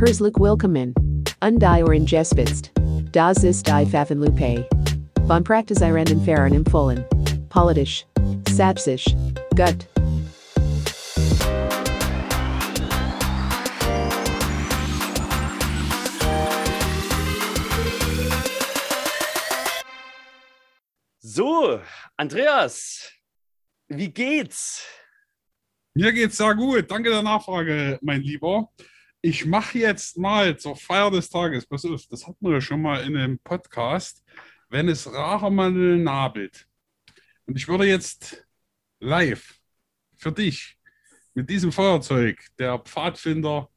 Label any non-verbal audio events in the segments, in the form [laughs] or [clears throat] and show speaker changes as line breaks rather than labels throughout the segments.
Herzlich willkommen. Undie or ingespitzt. Das ist die Pfaffenlupe. Von Praktisierenden Fahren empfohlen. Politisch. Sapsisch. Gut.
So, Andreas, wie geht's?
Mir geht's sehr gut. Danke der Nachfrage, mein Lieber. Ich mache jetzt mal zur Feier des Tages, pass auf, das hatten wir ja schon mal in einem Podcast, wenn es Rachermandel nabelt. Und ich würde jetzt live für dich mit diesem Feuerzeug der Pfadfinder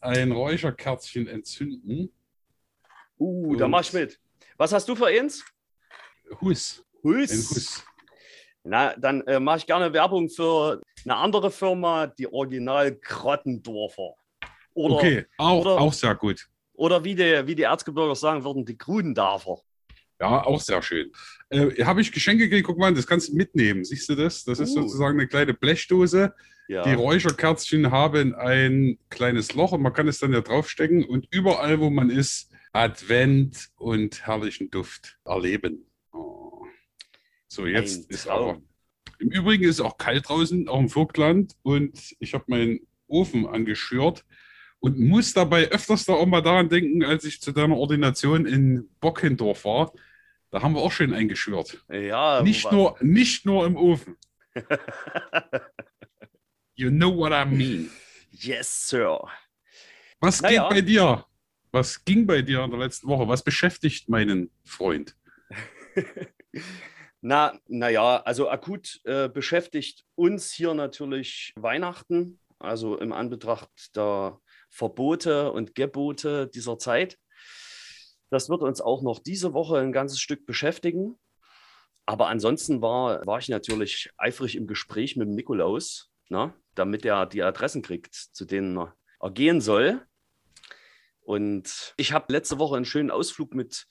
ein Räucherkerzchen entzünden.
Uh, da
Und-
mach ich mit. Was hast du für eins?
Hus. Ein
Huss.
Hus.
Na, dann äh, mache ich gerne Werbung für eine andere Firma, die Original Krottendorfer. Oder,
Okay, auch,
oder-
auch sehr gut.
oder wie, die, wie die Erzgebirger sagen würden, die Grudendorfer.
Ja, auch sehr schön. Äh, Habe ich Geschenke gekriegt, guck mal, das kannst du mitnehmen. Siehst du das? Das ist
Uh.
sozusagen eine kleine Blechdose.
Ja.
Die Räucherkerzchen haben ein kleines Loch und man kann es dann ja draufstecken und überall, wo man ist, Advent und herrlichen Duft erleben. Oh. So, jetzt ist aber. Im Übrigen ist es auch kalt draußen, auch im Vogtland und ich habe meinen Ofen angeschürt und muss dabei öfters da auch mal daran denken, als ich zu deiner Ordination in Bockendorf war. Da haben wir auch schön eingeschürt.
ja,
Nicht nur, nicht nur im Ofen. [laughs] You know what I mean.
yes, Sir.
Was
Naja.
geht bei dir? Was ging bei dir in der letzten Woche? Was beschäftigt meinen Freund? [laughs]
Na, naja, also akut äh, beschäftigt uns hier natürlich Weihnachten, also im Anbetracht der Verbote und Gebote dieser Zeit. Das wird uns auch noch diese Woche ein ganzes Stück beschäftigen. Aber ansonsten war, war ich natürlich eifrig im Gespräch mit dem Nikolaus, ne, damit er die Adressen kriegt, zu denen er, er gehen soll. Und ich habe letzte Woche einen schönen Ausflug mit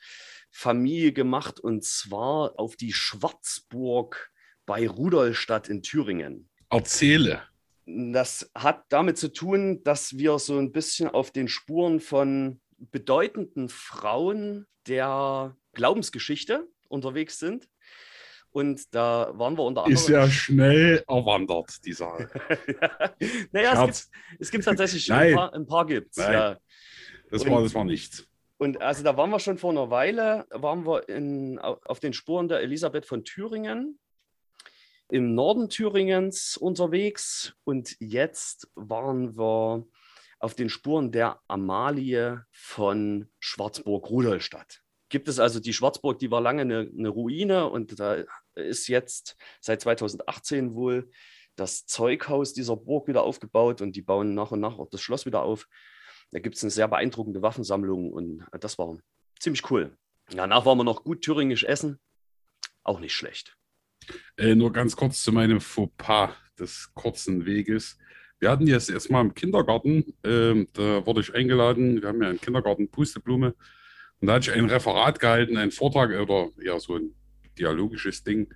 Familie gemacht und zwar auf die Schwarzburg bei Rudolstadt in Thüringen.
Erzähle.
Das hat damit zu tun, dass wir so ein bisschen auf den Spuren von bedeutenden Frauen der Glaubensgeschichte unterwegs sind. Und da waren wir unter anderem.
Ist ja schnell erwandert, die Sache. [laughs]
naja, es gibt, es gibt tatsächlich ein
Nein.
paar, ein paar gibt's.
Nein.
Ja.
Das
Und-
war, das war nichts.
Und also da waren wir schon vor einer Weile, waren wir in, au- auf den Spuren der Elisabeth von Thüringen, im Norden Thüringens unterwegs und jetzt waren wir auf den Spuren der Amalie von Schwarzburg-Rudolstadt. Gibt es also die Schwarzburg, die war lange eine, eine Ruine und da ist jetzt seit 2018 wohl das Zeughaus dieser Burg wieder aufgebaut und die bauen nach und nach auch das Schloss wieder auf. Da gibt es eine sehr beeindruckende Waffensammlung und das war ziemlich cool. Danach waren wir noch gut thüringisch essen. Auch nicht schlecht.
Äh, nur ganz kurz zu meinem Fauxpas des kurzen Weges. Wir hatten jetzt erstmal im Kindergarten, ähm, da wurde ich eingeladen, wir haben ja einen Kindergarten Pusteblume und da hatte ich ein Referat gehalten, einen Vortrag oder ja so ein dialogisches Ding.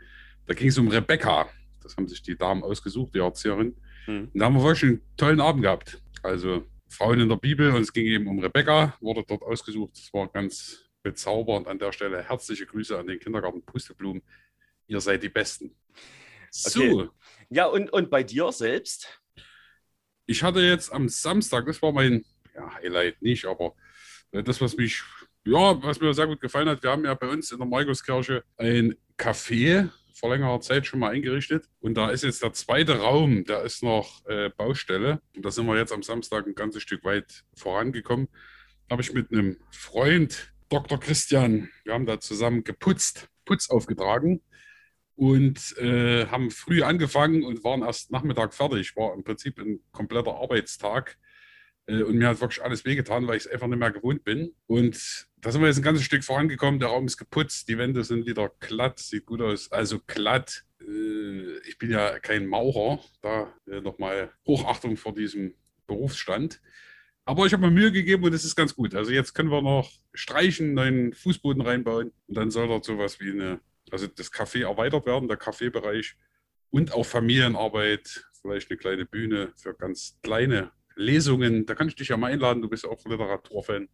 Da ging es um Rebecca. Das haben sich die Damen ausgesucht, die Erzieherin.
Hm.
Und da haben wir wirklich einen tollen Abend gehabt. Also Frauen in der Bibel und es ging eben um Rebecca, wurde dort ausgesucht. Das war ganz bezaubernd an der Stelle. Herzliche Grüße an den Kindergarten Pusteblumen. Ihr seid die Besten. So,
Okay. Ja, und, und bei dir selbst?
ich hatte jetzt am Samstag, das war mein ja, Highlight nicht, aber äh, das, was mich, ja, was mir sehr gut gefallen hat, wir haben ja bei uns in der Markuskirche ein Café vor längerer Zeit schon mal eingerichtet. Und da ist jetzt der zweite Raum, da ist noch äh, Baustelle. Und da sind wir jetzt am Samstag ein ganzes Stück weit vorangekommen. Habe ich mit einem Freund, Dr. Christian, wir haben da zusammen geputzt, Putz aufgetragen und äh, haben früh angefangen und waren erst Nachmittag fertig. War im Prinzip ein kompletter Arbeitstag. Äh, und mir hat wirklich alles wehgetan, weil ich es einfach nicht mehr gewohnt bin. Und da sind wir jetzt ein ganzes Stück vorangekommen. Der Raum ist geputzt, die Wände sind wieder glatt, sieht gut aus. Also glatt. Äh, ich bin ja kein Maurer. Da äh, nochmal Hochachtung vor diesem Berufsstand. Aber ich habe mir Mühe gegeben und es ist ganz gut. Also jetzt können wir noch streichen, neuen Fußboden reinbauen und dann soll dort sowas wie eine, also das Café erweitert werden, der Kaffeebereich und auch Familienarbeit, vielleicht eine kleine Bühne für ganz kleine Lesungen. Da kann ich dich ja mal einladen. Du bist auch Literaturfan.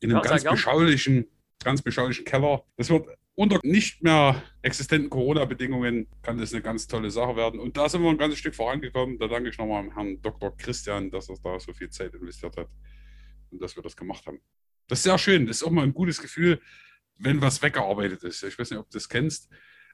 In einem
Ja,
ganz beschaulichen, ganz beschaulichen Keller. Das wird unter nicht mehr existenten Corona-Bedingungen kann das eine ganz tolle Sache werden. Und da sind wir ein ganzes Stück vorangekommen. Da danke ich nochmal Herrn Dr. Christian, dass er da so viel Zeit investiert hat und dass wir das gemacht haben. Das ist sehr schön. Das ist auch mal ein gutes Gefühl, wenn was weggearbeitet ist. Ich weiß nicht, ob du das kennst.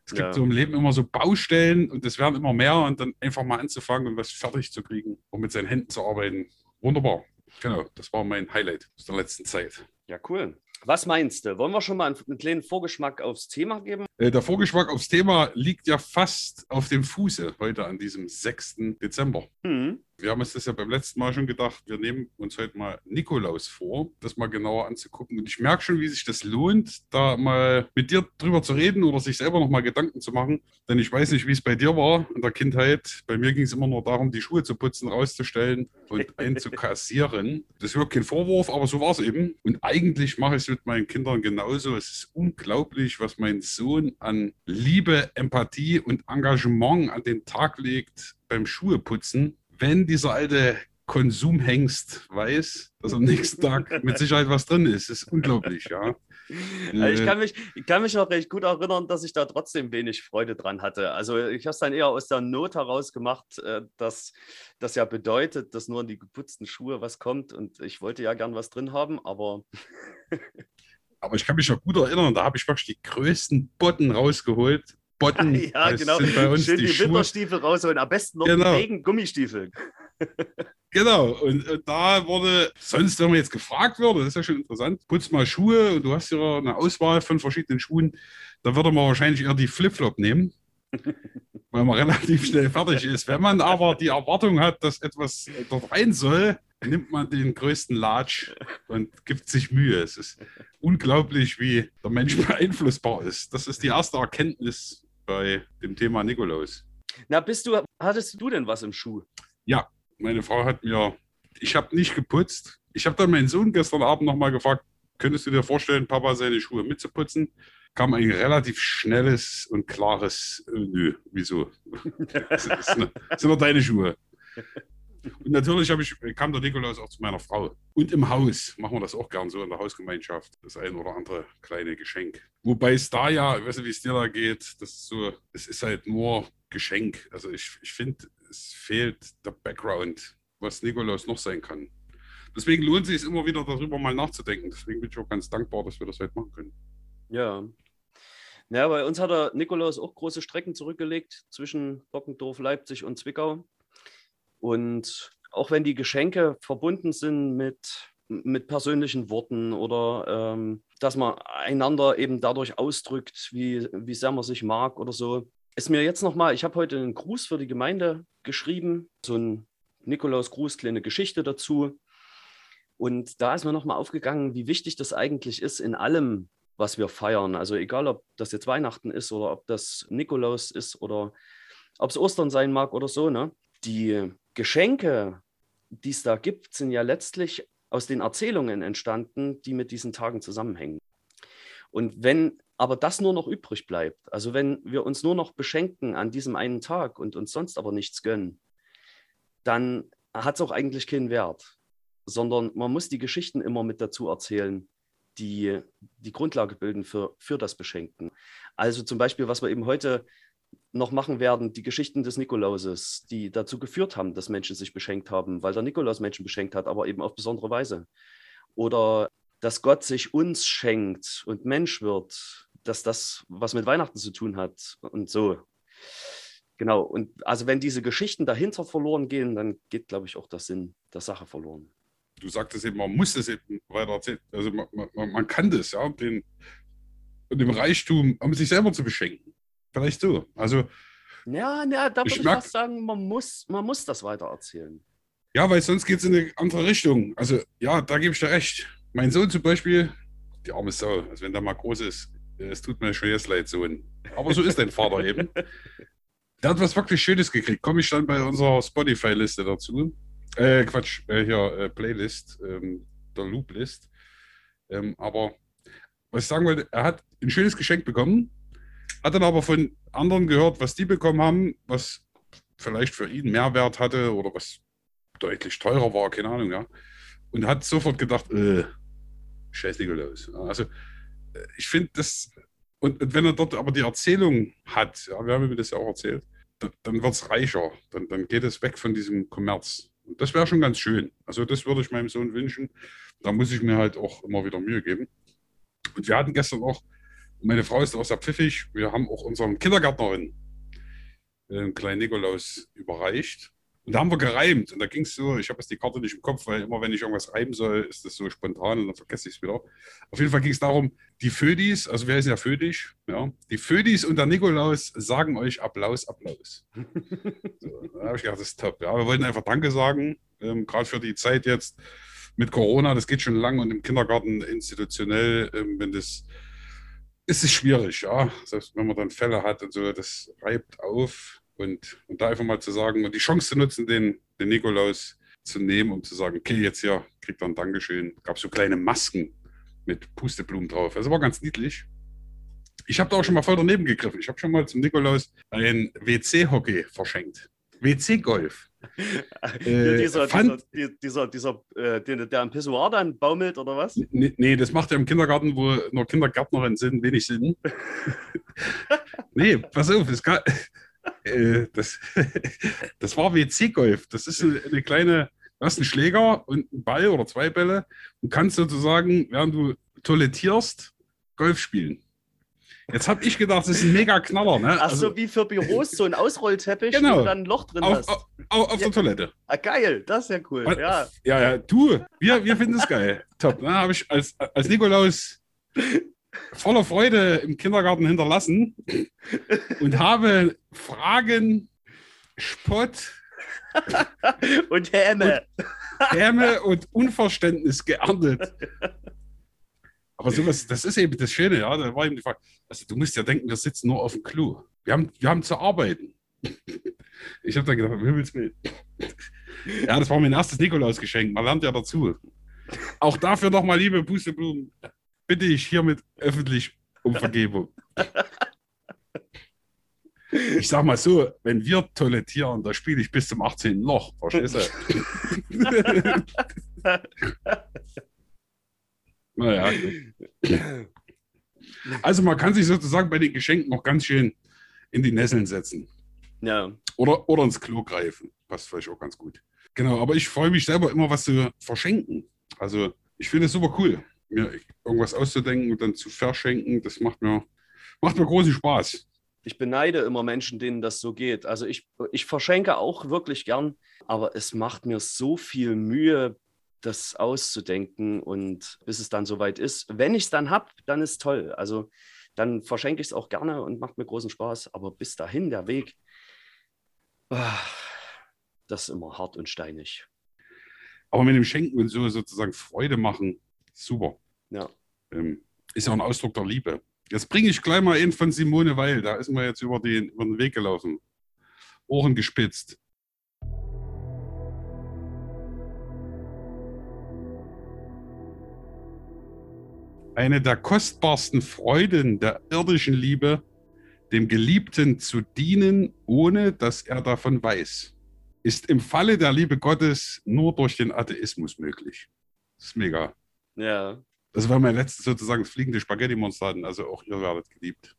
Es gibt
Ja.
so im Leben immer so Baustellen und es werden immer mehr und dann einfach mal anzufangen und was fertig zu kriegen, um mit seinen Händen zu arbeiten. Wunderbar. Genau, das war mein Highlight aus der letzten Zeit.
Ja, cool. Was meinst du? Wollen wir schon mal einen, einen kleinen Vorgeschmack aufs Thema geben?
Äh, Der Vorgeschmack aufs Thema liegt ja fast auf dem Fuße heute an diesem 6. Dezember.
Hm.
Wir haben uns das ja beim letzten Mal schon gedacht, wir nehmen uns heute mal Nikolaus vor, das mal genauer anzugucken. Und ich merke schon, wie sich das lohnt, da mal mit dir drüber zu reden oder sich selber noch mal Gedanken zu machen. Denn ich weiß nicht, wie es bei dir war in der Kindheit. Bei mir ging es immer nur darum, die Schuhe zu putzen, rauszustellen und [laughs] einzukassieren. Das ist wirklich kein Vorwurf, aber so war es eben. Und eigentlich mache ich es mit meinen Kindern genauso. Es ist unglaublich, was mein Sohn an Liebe, Empathie und Engagement an den Tag legt beim Schuheputzen wenn dieser alte Konsumhengst weiß, dass am nächsten Tag mit Sicherheit was drin ist. Das ist unglaublich, ja. [laughs]
Also ich,
Äh,
kann mich, ich kann mich noch recht gut erinnern, dass ich da trotzdem wenig Freude dran hatte. Also ich habe es dann eher aus der Not heraus gemacht, äh, dass das ja bedeutet, dass nur in die geputzten Schuhe was kommt. Und ich wollte ja gern was drin haben, aber [laughs]
Aber ich kann mich noch gut erinnern, da habe ich wirklich die größten Botten rausgeholt. Botten [laughs]
ja, genau.
sind bei uns
Schön
die,
die. Winterstiefel rausholen. Am besten noch
Genau.
die Regen-Gummistiefel. [laughs]
Genau, und äh, da wurde, sonst, wenn man jetzt gefragt würde, das ist ja schon interessant, putz mal Schuhe und du hast ja eine Auswahl von verschiedenen Schuhen, da würde man wahrscheinlich eher die Flipflop nehmen, [laughs] weil man relativ schnell fertig ist. Wenn man aber die Erwartung hat, dass etwas dort rein soll, nimmt man den größten Latsch und gibt sich Mühe. Es ist unglaublich, wie der Mensch beeinflussbar ist. Das ist die erste Erkenntnis bei dem Thema Nikolaus.
Na, bist du, hattest du denn was im Schuh?
meine Frau hat mir, ich habe nicht geputzt. Ich habe dann meinen Sohn gestern Abend nochmal gefragt, könntest du dir vorstellen, Papa seine Schuhe mitzuputzen? Kam ein relativ schnelles und klares, äh, nö, wieso? [laughs] Das sind doch deine Schuhe. Und natürlich ich, kam der Nikolaus auch zu meiner Frau. Und im Haus machen wir das auch gern so in der Hausgemeinschaft. Das ein oder andere kleine Geschenk. Wobei es da ja, ich weiß nicht, wie es dir da geht, das ist so, es ist halt nur Geschenk. Also ich, ich finde, es fehlt der Background, was Nikolaus noch sein kann. Deswegen lohnt es sich immer wieder darüber mal nachzudenken. Deswegen bin ich auch ganz dankbar, dass wir das heute machen können.
Ja. Ja, bei uns hat der Nikolaus auch große Strecken zurückgelegt zwischen Bockendorf, Leipzig und Zwickau. Und auch wenn die Geschenke verbunden sind mit, mit persönlichen Worten oder ähm, dass man einander eben dadurch ausdrückt, wie, wie sehr man sich mag oder so, ist mir jetzt nochmal, ich habe heute einen Gruß für die Gemeinde geschrieben, so ein Nikolaus-Gruß, kleine Geschichte dazu. Und da ist mir nochmal aufgegangen, wie wichtig das eigentlich ist in allem, was wir feiern. Also egal, ob das jetzt Weihnachten ist oder ob das Nikolaus ist oder ob es Ostern sein mag oder so. Ne? Die Geschenke, die es da gibt, sind ja letztlich aus den Erzählungen entstanden, die mit diesen Tagen zusammenhängen. Und wenn aber das nur noch übrig bleibt, also wenn wir uns nur noch beschenken an diesem einen Tag und uns sonst aber nichts gönnen, dann hat es auch eigentlich keinen Wert, sondern man muss die Geschichten immer mit dazu erzählen, die die Grundlage bilden für, für das Beschenken. Also zum Beispiel, was wir eben heute noch machen werden, die Geschichten des Nikolauses, die dazu geführt haben, dass Menschen sich beschenkt haben, weil der Nikolaus Menschen beschenkt hat, aber eben auf besondere Weise. Oder dass Gott sich uns schenkt und Mensch wird, dass das was mit Weihnachten zu tun hat und so. Genau, und also wenn diese Geschichten dahinter verloren gehen, dann geht, glaube ich, auch der Sinn der Sache verloren.
Du sagtest eben, man muss es eben weiter erzählen. Also man, man, man kann das, ja, den, dem Reichtum, um sich selber zu beschenken. Vielleicht so. Also
Ja, ja da würde ich, fast sagen, man muss, man muss das weiter erzählen.
Ja, weil sonst geht es in eine andere Richtung. Also, ja, da gebe ich dir recht. Mein Sohn zum Beispiel, die arme Sau, also wenn der mal groß ist, äh, es tut mir schon jetzt leid, Sohn. Aber so ist dein Vater eben. [laughs] Der hat was wirklich Schönes gekriegt. Komme ich dann bei unserer Spotify-Liste dazu. Äh, Quatsch, äh, hier, äh, Playlist, ähm, der Loop-List. Ähm, aber was ich sagen wollte, er hat ein schönes Geschenk bekommen, hat dann aber von anderen gehört, was die bekommen haben, was vielleicht für ihn Mehrwert hatte oder was deutlich teurer war, keine Ahnung, ja. Und hat sofort gedacht, äh, scheiß Nikolaus. Also äh, ich finde das, und, und, wenn er dort aber die Erzählung hat, ja, wir haben mir das ja auch erzählt, dann, dann wird es reicher, dann, dann geht es weg von diesem Kommerz. Und das wäre schon ganz schön. Also das würde ich meinem Sohn wünschen. Da muss ich mir halt auch immer wieder Mühe geben. Und wir hatten gestern auch, meine Frau ist auch sehr pfiffig, wir haben auch unseren Kindergärtnerin äh, kleinen Nikolaus überreicht. Und da haben wir gereimt. Und da ging es so, ich habe jetzt die Karte nicht im Kopf, weil immer wenn ich irgendwas reimen soll, ist das so spontan und dann vergesse ich es wieder. Auf jeden Fall ging es darum, die Födis, also wir heißen ja Födisch, ja, die Födis und der Nikolaus sagen euch Applaus, Applaus. [laughs] so, da habe ich gedacht, das ist top. Ja, wir wollten einfach Danke sagen, ähm, gerade für die Zeit jetzt mit Corona, das geht schon lang und im Kindergarten institutionell, ähm, wenn das ist es schwierig, ja. Selbst wenn man dann Fälle hat und so, das reibt auf. Und, und da einfach mal zu sagen und die Chance zu nutzen, den, den Nikolaus zu nehmen, um zu sagen, okay, jetzt hier kriegt er ein Dankeschön. Gab so kleine Masken mit Pusteblumen drauf. Also war ganz niedlich. Ich habe da auch schon mal voll daneben gegriffen. Ich habe schon mal zum Nikolaus ein WC-Hockey verschenkt. WC-Golf. [laughs]
äh, dieser, fand, dieser, dieser, dieser äh, der, der am Pissoir dann baumelt oder was?
Nee, nee, das macht er im Kindergarten, wo nur Kindergärtnerinnen sind, wenig Sinn. [laughs] nee, pass auf, es gab, [laughs] äh, das, das war WC-Golf. Das ist eine, eine kleine, du hast einen Schläger und einen Ball oder zwei Bälle und kannst sozusagen, während du toilettierst, Golf spielen. Jetzt habe ich gedacht, das ist ein mega Knaller. Ne?
Ach so, also, wie für Büros, so ein Ausrollteppich,
genau,
wo du dann ein Loch drin
auf,
hast.
Auf, auf, auf ja. der Toilette.
Ah, geil, das ist ja cool. Ja,
ja, ja du, wir, wir finden es geil. [laughs] Top. Ne? Habe ich als, als Nikolaus voller Freude im Kindergarten hinterlassen und habe Fragen, Spott [laughs]
und Häme.
Und Häme und Unverständnis geerntet. [laughs] Aber sowas, das ist eben das Schöne, ja. Da war eben die Frage, also du musst ja denken, wir sitzen nur auf dem Klo. Wir haben, wir haben zu arbeiten. [laughs] Ich habe dann gedacht, um Himmels Willen. [laughs] Ja, das war mein erstes Nikolausgeschenk. Man lernt ja dazu. Auch dafür nochmal, liebe Pusteblumen, bitte ich hiermit öffentlich um Vergebung. [laughs] Ich sag mal so, wenn wir toilettieren, da spiele ich bis zum 18. Loch, verstehst du? Naja. Also man kann sich sozusagen bei den Geschenken noch ganz schön in die Nesseln setzen.
Ja.
Oder, oder ins Klo greifen. Passt vielleicht auch ganz gut. Genau, aber ich freue mich selber immer, was zu verschenken. Also ich finde es super cool mir irgendwas auszudenken und dann zu verschenken, das macht mir, macht mir großen Spaß.
Ich beneide immer Menschen, denen das so geht. Also ich, ich verschenke auch wirklich gern, aber es macht mir so viel Mühe, das auszudenken und bis es dann soweit ist. Wenn ich es dann habe, dann ist toll. Also dann verschenke ich es auch gerne und macht mir großen Spaß. Aber bis dahin der Weg, ah, das ist immer hart und steinig.
Aber mit dem Schenken und so sozusagen Freude machen, super.
Ja.
Ähm, ist ja ein Ausdruck der Liebe. Jetzt bringe ich gleich mal einen von Simone Weil. Da ist mir jetzt über den, über den Weg gelaufen. Ohren gespitzt. Eine der kostbarsten Freuden der irdischen Liebe, dem Geliebten zu dienen, ohne dass er davon weiß, ist im Falle der Liebe Gottes nur durch den Atheismus möglich. Das ist mega.
Ja.
Das war mein letztes sozusagen das fliegende Spaghetti-Monster, also auch ihr werdet geliebt.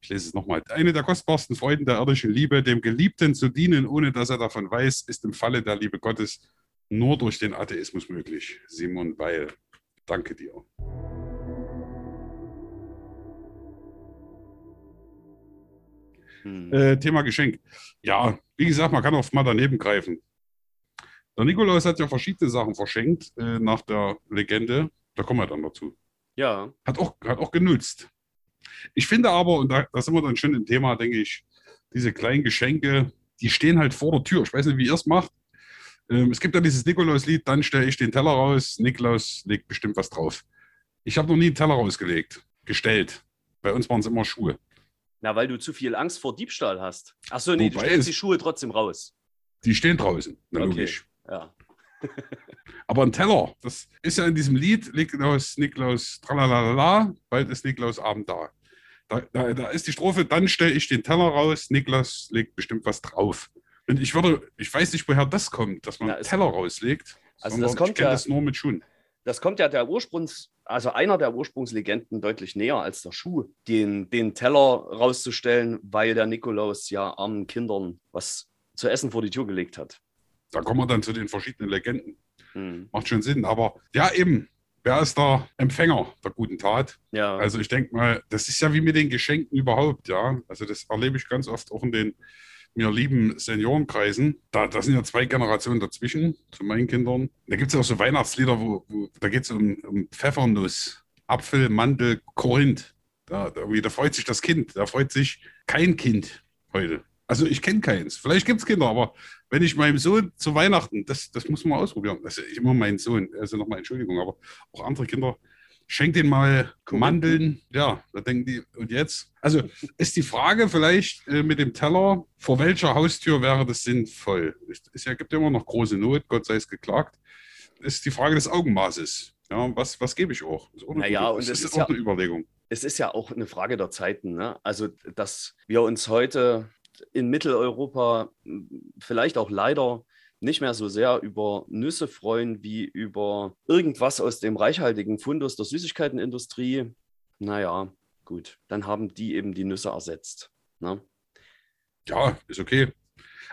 Ich lese es nochmal. Eine der kostbarsten Freuden der irdischen Liebe, dem Geliebten zu dienen, ohne dass er davon weiß, ist im Falle der Liebe Gottes nur durch den Atheismus möglich. Simon Weil, danke dir. Hm. Äh, Thema Geschenk. Ja, wie gesagt, man kann oft mal daneben greifen. Der Nikolaus hat ja verschiedene Sachen verschenkt äh, nach der Legende. Da kommen wir dann dazu.
Ja.
Hat auch, hat auch genutzt. Ich finde aber, und da, da sind wir dann schon im Thema, denke ich, diese kleinen Geschenke, die stehen halt vor der Tür. Ich weiß nicht, wie ihr es macht. Ähm, es gibt ja dieses Nikolaus-Lied, dann stelle ich den Teller raus, Nikolaus legt bestimmt was drauf. Ich habe noch nie einen Teller rausgelegt, gestellt. Bei uns waren es immer Schuhe.
Na, weil du zu viel Angst vor Diebstahl hast. Achso, nee, Wobei du stellst die Schuhe trotzdem raus.
Die stehen draußen, na
okay.
logisch.
Ja. [laughs]
Aber ein Teller, das ist ja in diesem Lied, Niklaus, Niklaus, tralalala, bald ist Niklaus Abend da. Da, da, da ist die Strophe, dann stelle ich den Teller raus, Niklas legt bestimmt was drauf. Und ich würde, ich weiß nicht, woher das kommt, dass man
Na, es-
Teller rauslegt.
Also das kommt
ich kenne
ja-
das nur mit Schuhen.
Das kommt ja der Ursprungs, also einer der Ursprungslegenden deutlich näher als der Schuh, den, den Teller rauszustellen, weil der Nikolaus ja armen Kindern was zu essen vor die Tür gelegt hat.
Da kommen wir dann zu den verschiedenen Legenden.
Hm.
Macht schon Sinn. Aber ja, eben, wer ist der Empfänger der guten Tat?
Ja,
Also ich denke mal, das ist ja wie mit den Geschenken überhaupt, ja. Also das erlebe ich ganz oft auch in den mir lieben Seniorenkreisen. Da, da sind ja zwei Generationen dazwischen zu meinen Kindern. Da gibt es ja auch so Weihnachtslieder, wo, wo da geht es um, um Pfeffernuss, Apfel, Mandel, Korinth. Da, da, da freut sich das Kind. Da freut sich kein Kind heute. Also ich kenne keins. Vielleicht gibt es Kinder, aber wenn ich meinem Sohn zu Weihnachten, das, das muss man ausprobieren. Also ich immer meinen Sohn, also nochmal Entschuldigung, aber auch andere Kinder, schenkt denen mal
Korinthen.
Mandeln. Ja, da denken die, und jetzt? Also ist die Frage vielleicht äh, mit dem Teller, vor welcher Haustür wäre das sinnvoll? Es gibt ja immer noch große Not, Gott sei es geklagt. Ist die Frage des Augenmaßes. Ja, was, was gebe ich auch? Das ist auch eine,
Naja, und
das
es
ist
ist
auch
ja-
eine Überlegung.
es ist ja auch eine Frage der Zeiten. Ne? Also, dass wir uns heute in Mitteleuropa vielleicht auch leider nicht mehr so sehr über Nüsse freuen wie über irgendwas aus dem reichhaltigen Fundus der Süßigkeitenindustrie. Naja, gut, dann haben die eben die Nüsse ersetzt. Ne?
Ja, ist okay.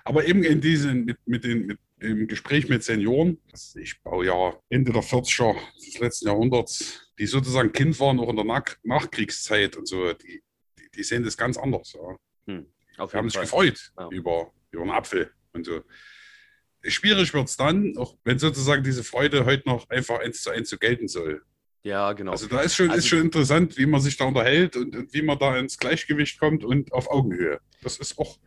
Aber eben in diesen, mit, mit den, mit, im Gespräch mit Senioren, ich Baujahr Ende der 40er des letzten Jahrhunderts, die sozusagen Kind waren, auch in der Nach Nachkriegszeit und so, die, die, die sehen das ganz anders. Ja.
Auf
Die haben
jeden
sich
Fall.
gefreut
Ja.
über, über einen Apfel und so. Schwierig wird es dann, auch wenn sozusagen diese Freude heute noch einfach eins zu eins so gelten soll.
Ja, genau.
Also da ist schon,
Also-
ist schon interessant, wie man sich da unterhält und, und wie man da ins Gleichgewicht kommt und auf Augenhöhe. Das ist auch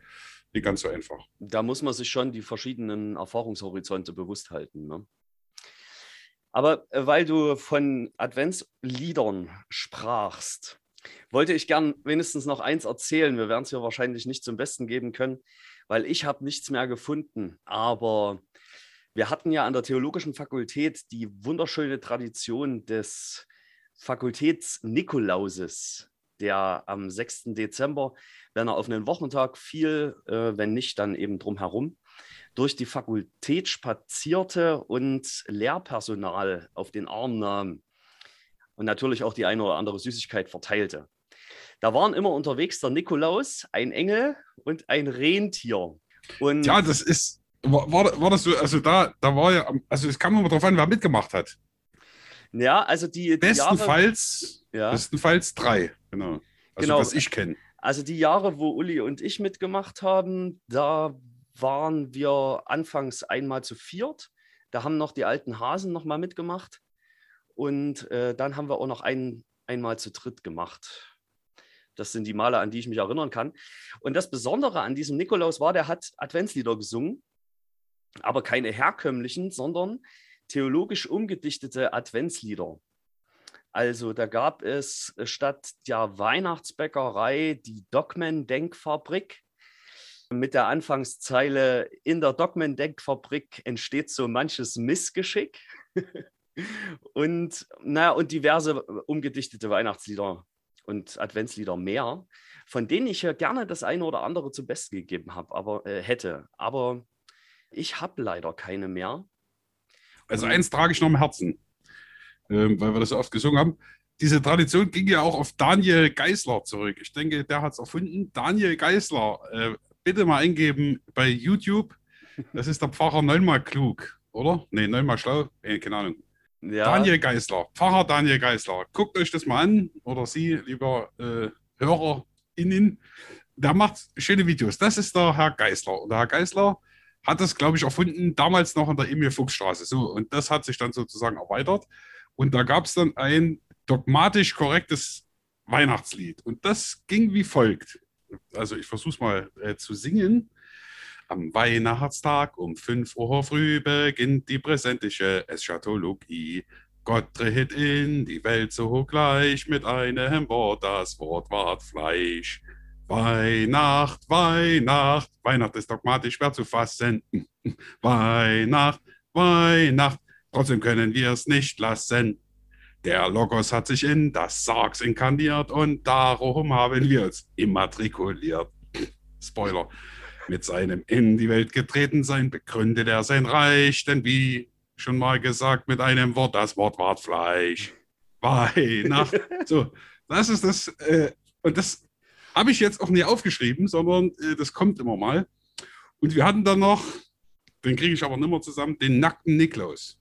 nicht ganz so einfach.
da muss man sich schon die verschiedenen Erfahrungshorizonte bewusst halten. Ne? Aber äh, weil du von Adventsliedern sprachst, wollte ich gern wenigstens noch eins erzählen. Wir werden es hier wahrscheinlich nicht zum Besten geben können, weil ich habe nichts mehr gefunden. Aber wir hatten ja an der Theologischen Fakultät die wunderschöne Tradition des Fakultäts-Nikolauses, der am 6. Dezember, wenn er auf einen Wochentag fiel, äh, wenn nicht, dann eben drumherum, durch die Fakultät spazierte und Lehrpersonal auf den Arm nahm und natürlich auch die eine oder andere Süßigkeit verteilte. Da waren immer unterwegs der Nikolaus, ein Engel und ein Rentier. Und
Ja, das ist, war, war, das so, also da, da war ja, also es kam immer darauf an, wer mitgemacht hat.
ja, also die, die Jahre,
Bestenfalls,
ja,
bestenfalls drei, genau. Also
Genau.
was ich kenne.
also die Jahre, wo Uli und ich mitgemacht haben, da waren wir anfangs einmal zu viert. Da haben noch die alten Hasen noch mal mitgemacht. Und äh, dann haben wir auch noch ein, einmal zu dritt gemacht. Das sind die Male, an die ich mich erinnern kann. Und das Besondere an diesem Nikolaus war, der hat Adventslieder gesungen, aber keine herkömmlichen, sondern theologisch umgedichtete Adventslieder. Also da gab es statt der Weihnachtsbäckerei die Dogman-Denkfabrik mit der Anfangszeile in der Dogman-Denkfabrik entsteht so manches Missgeschick. [laughs] und, na, und diverse umgedichtete Weihnachtslieder und Adventslieder mehr, von denen ich ja gerne das eine oder andere zum Besten gegeben habe, aber äh, hätte. Aber ich habe leider keine mehr.
Also eins trage ich noch im Herzen, ähm, weil wir das so oft gesungen haben. Diese Tradition ging ja auch auf Daniel Geisler zurück. Ich denke, der hat es erfunden. Daniel Geisler, äh, bitte mal eingeben bei YouTube. Das ist der Pfarrer neunmal klug, oder? Nee, neunmal schlau. Äh, keine Ahnung.
Ja,
Daniel Geisler, Pfarrer Daniel Geisler. Guckt euch das mal an, oder Sie, lieber äh, HörerInnen. Der macht schöne Videos. Das ist der Herr Geisler. Und der Herr Geisler hat das, glaube ich, erfunden, damals noch in der Emil-Fuchs-Straße. So, und das hat sich dann sozusagen erweitert. Und da gab es dann ein dogmatisch korrektes Weihnachtslied. Und das ging wie folgt. Also ich versuche es mal äh, zu singen. Am Weihnachtstag um 5 Uhr früh beginnt die präsentische Eschatologie. Gott tritt in die Welt sogleich mit einem Wort, das Wort ward Fleisch. Weihnacht, Weihnacht, Weihnacht ist dogmatisch schwer zu fassen. [laughs] Weihnacht, Weihnacht, trotzdem können wir es nicht lassen. Der Logos hat sich in das Sargs inkarniert und darum haben wir es immatrikuliert. [laughs] Spoiler. Mit seinem in die Welt getreten sein begründet er sein Reich, denn wie schon mal gesagt mit einem Wort, das Wort ward Fleisch. Weihnacht. [laughs] So, das ist das. Äh, und das habe ich jetzt auch nie aufgeschrieben, sondern äh, das kommt immer mal. Und wir hatten dann noch, den kriege ich aber nicht mehr zusammen, den nackten Niklaus.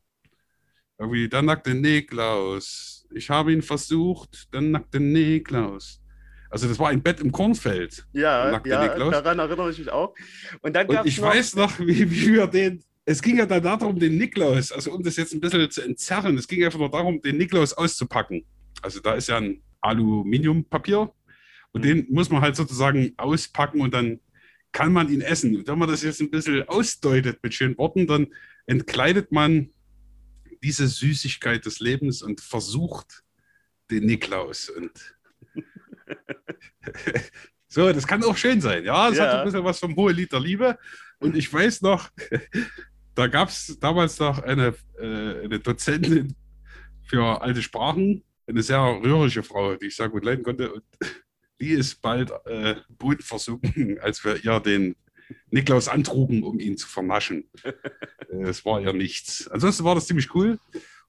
Irgendwie, der nackte Niklaus. Ich habe ihn versucht, der nackte Niklaus. Also das war ein Bett im Kornfeld.
Ja, ja daran erinnere ich mich auch. Und dann
Und ich
noch,
weiß noch, [laughs] wie, wie wir den. Es ging ja dann darum, den Niklaus, also um das jetzt ein bisschen zu entzerren, es ging einfach nur darum, den Niklaus auszupacken. Also da ist ja ein Aluminiumpapier und
Mhm.
den muss man halt sozusagen auspacken und dann kann man ihn essen. Und wenn man das jetzt ein bisschen ausdeutet mit schönen Worten, dann entkleidet man diese Süßigkeit des Lebens und versucht den Niklaus. Und [laughs] so, das kann auch schön sein. Ja, es hat
Ja.
so ein bisschen was vom hohe Lied der Liebe. Und ich weiß noch, [laughs] da gab es damals noch eine, äh, eine Dozentin für alte Sprachen, eine sehr rührige Frau, die ich sehr gut leiden konnte. Und [laughs] die ist bald äh, Boot versunken, als wir ihr den Niklaus antrugen, um ihn zu vernaschen. Es war ihr nichts. Ansonsten war das ziemlich cool.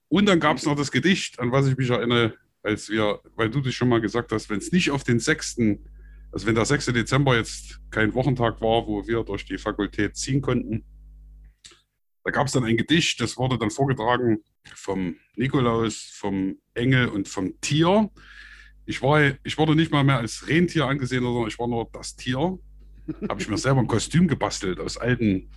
Und dann gab es noch das Gedicht, an was ich mich erinnere, als wir, weil du das schon mal gesagt hast, wenn es nicht auf den 6., also wenn der 6. Dezember jetzt kein Wochentag war, wo wir durch die Fakultät ziehen konnten, da gab es dann ein Gedicht, das wurde dann vorgetragen vom Nikolaus, vom Engel und vom Tier. Ich, war, ich wurde nicht mal mehr als Rentier angesehen, sondern ich war nur das Tier. Habe ich mir selber ein Kostüm gebastelt aus alten.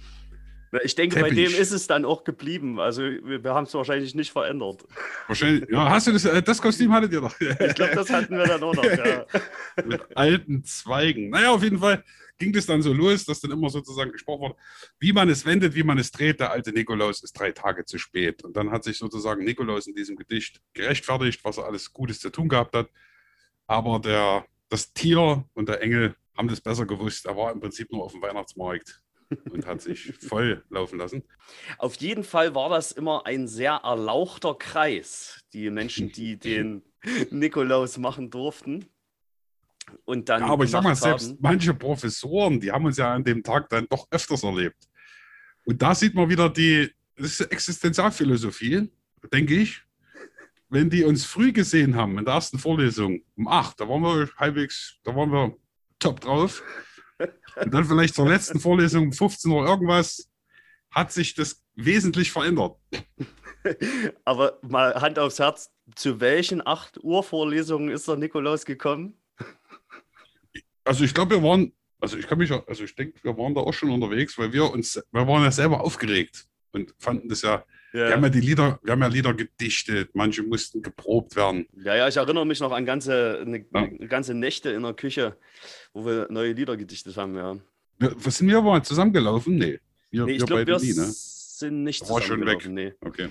Ich denke, bei
Teppich.
dem ist es dann auch geblieben. Also wir, wir haben es wahrscheinlich nicht verändert.
Wahrscheinlich, ja, hast du das, äh, das Kostüm hattet ihr doch?
Ich glaube, das hatten wir dann auch noch. Ja. [laughs]
mit alten Zweigen. Naja, auf jeden Fall ging das dann so los, dass dann immer sozusagen gesprochen wurde, wie man es wendet, wie man es dreht. Der alte Nikolaus ist drei Tage zu spät. Und dann hat sich sozusagen Nikolaus in diesem Gedicht gerechtfertigt, was er alles Gutes zu tun gehabt hat. Aber der, das Tier und der Engel haben das besser gewusst. Er war im Prinzip nur auf dem Weihnachtsmarkt und hat sich voll laufen lassen.
Auf jeden Fall war das immer ein sehr erlauchter Kreis, die Menschen, die [laughs] den Nikolaus machen durften. Und dann
Ja, aber ich sag mal, selbst
haben.
manche Professoren, die haben uns ja an dem Tag dann doch öfters erlebt. Und da sieht man wieder die das ist Existenzialphilosophie, denke ich. Wenn die uns früh gesehen haben in der ersten Vorlesung um 8, da waren wir halbwegs, da waren wir top drauf. Und dann vielleicht zur letzten Vorlesung um 15 Uhr irgendwas, hat sich das wesentlich verändert. [laughs]
Aber mal Hand aufs Herz, zu welchen 8 Uhr Vorlesungen ist der Nikolaus gekommen?
Also ich glaube, wir waren, also ich kann mich, ja- also ich denke, wir waren da auch schon unterwegs, weil wir uns, wir waren ja selber aufgeregt und fanden das ja, wir haben ja die Lieder, wir haben ja Lieder gedichtet, manche mussten geprobt werden.
Ja, ja, ich erinnere mich noch an ganze, eine,
Ja.
ganze Nächte in der Küche, wo wir neue Lieder gedichtet haben, ja.
Was sind wir mal zusammengelaufen? Nee, wir,
Nee, ich glaube, wir
nie, ne?
sind nicht
War schon weg.
zusammengelaufen, Nee.
Okay.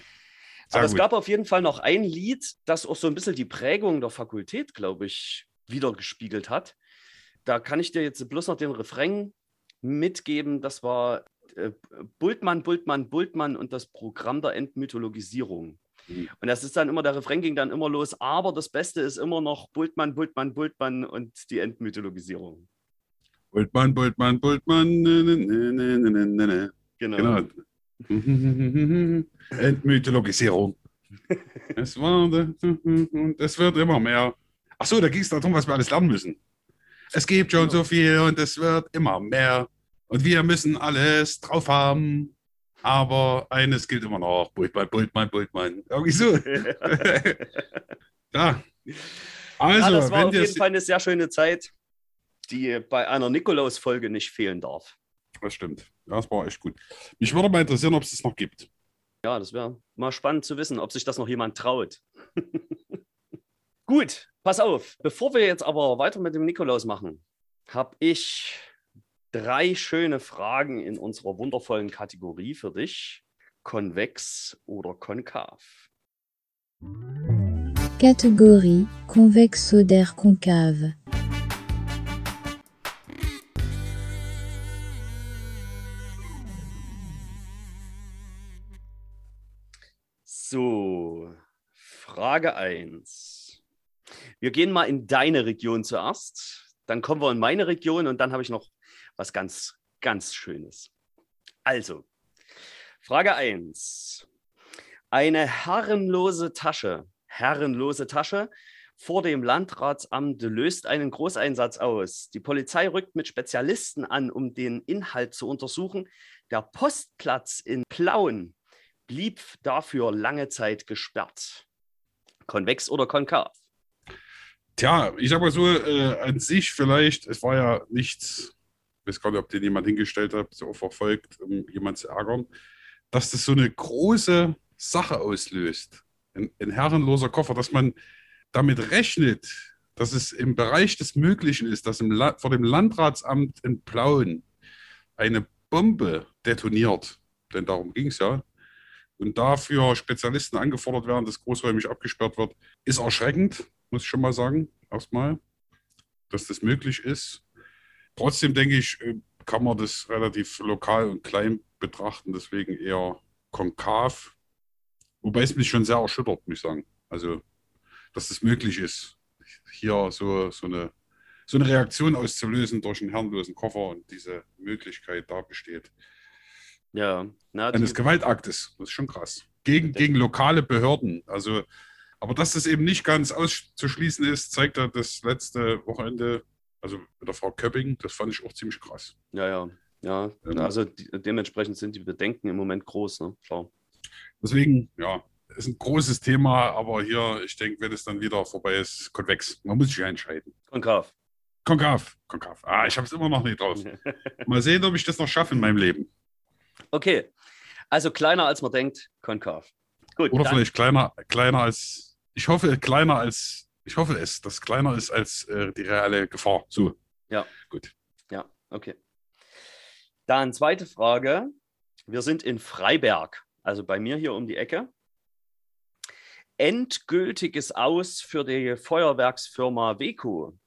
Aber es gab auf jeden Fall noch ein Lied, das auch so ein bisschen die Prägung der Fakultät, glaube ich, wiedergespiegelt hat. Da kann ich dir jetzt bloß noch den Refrain mitgeben. Das war äh, Bultmann, Bultmann, Bultmann und das Programm der Entmythologisierung. Und das ist dann immer, der Refrain ging dann immer los, aber das Beste ist immer noch Bultmann, Bultmann, Bultmann und die Entmythologisierung.
Bultmann, Bultmann, Bultmann. Ne, ne, ne,
genau.
genau. Entmythologisierung. es war und es wird immer mehr. Achso, da ging es darum, was wir alles lernen müssen. Es gibt schon
genau.
so viel und es wird immer mehr. Und wir müssen alles drauf haben. Aber eines gilt immer noch: Bultmann, Bultmann, Bultmann. Irgendwie so. [laughs] ja. Also,
ja, das war auf jeden Fall eine sehr schöne Zeit, die bei einer Nikolaus-Folge nicht fehlen darf.
Das stimmt. Ja, das war echt gut. Mich würde mal interessieren, ob es das noch gibt.
Ja, das wäre mal spannend zu wissen, ob sich das noch jemand traut. [laughs] Gut, pass auf. Bevor wir jetzt aber weiter mit dem Nikolaus machen, habe ich drei schöne Fragen in unserer wundervollen Kategorie für dich. Konvex oder konkav?
Catégorie convexodaire concave.
So, Frage 1. Wir gehen mal in deine Region zuerst, dann kommen wir in meine Region und dann habe ich noch was ganz ganz Schönes. Also, Frage 1. Eine herrenlose Tasche, herrenlose Tasche vor dem Landratsamt löst einen Großeinsatz aus. Die Polizei rückt mit Spezialisten an, um den Inhalt zu untersuchen. Der Postplatz in Plauen blieb dafür lange Zeit gesperrt. Konvex oder konkav?
Tja, ich sag mal so, äh, an sich vielleicht, es war ja nichts, ich weiß gar nicht, ob den jemand hingestellt hat, so verfolgt, um jemanden zu ärgern, dass das so eine große Sache auslöst. Ein, ein herrenloser Koffer, dass man damit rechnet, dass es im Bereich des Möglichen ist, dass im vor dem Landratsamt in Plauen eine Bombe detoniert, denn darum ging es ja, und dafür Spezialisten angefordert werden, dass großräumig abgesperrt wird, ist erschreckend, muss ich schon mal sagen, erstmal, dass das möglich ist. Trotzdem denke ich, äh, kann man das relativ lokal und klein betrachten, deswegen eher konkav. Wobei es mich schon sehr erschüttert, muss ich sagen. Also, dass es möglich ist, hier so, so, eine, so eine Reaktion auszulösen durch einen herrenlosen Koffer und diese Möglichkeit da besteht.
Ja, na,
Eines Gewaltaktes, das ist schon krass. Gegen, gegen lokale Behörden. Also, aber dass das eben nicht ganz auszuschließen ist, zeigt ja das letzte Wochenende, also mit der Frau Köpping, das fand ich auch ziemlich krass.
ja, ja, ja.
Ähm.
Also die, dementsprechend sind die Bedenken im Moment groß, ne? Klar.
Deswegen, ja, ist ein großes Thema, aber hier, ich denke, wenn es dann wieder vorbei ist, konvex. Man muss sich entscheiden.
Konkav.
Konkav, konkav. Ah, ich habe es immer noch nicht drauf. [laughs] Mal sehen, ob ich das noch schaffe in meinem Leben.
Okay. Also kleiner als man denkt, konkav. Gut.
Oder vielleicht kleiner, kleiner als, ich hoffe, kleiner als, ich hoffe es, dass kleiner ist als äh, die reale Gefahr. So.
Ja.
Gut.
Ja, okay. Dann zweite Frage. Wir sind in Freiberg, also bei mir hier um die Ecke. Endgültiges Aus für die Feuerwerksfirma Weco.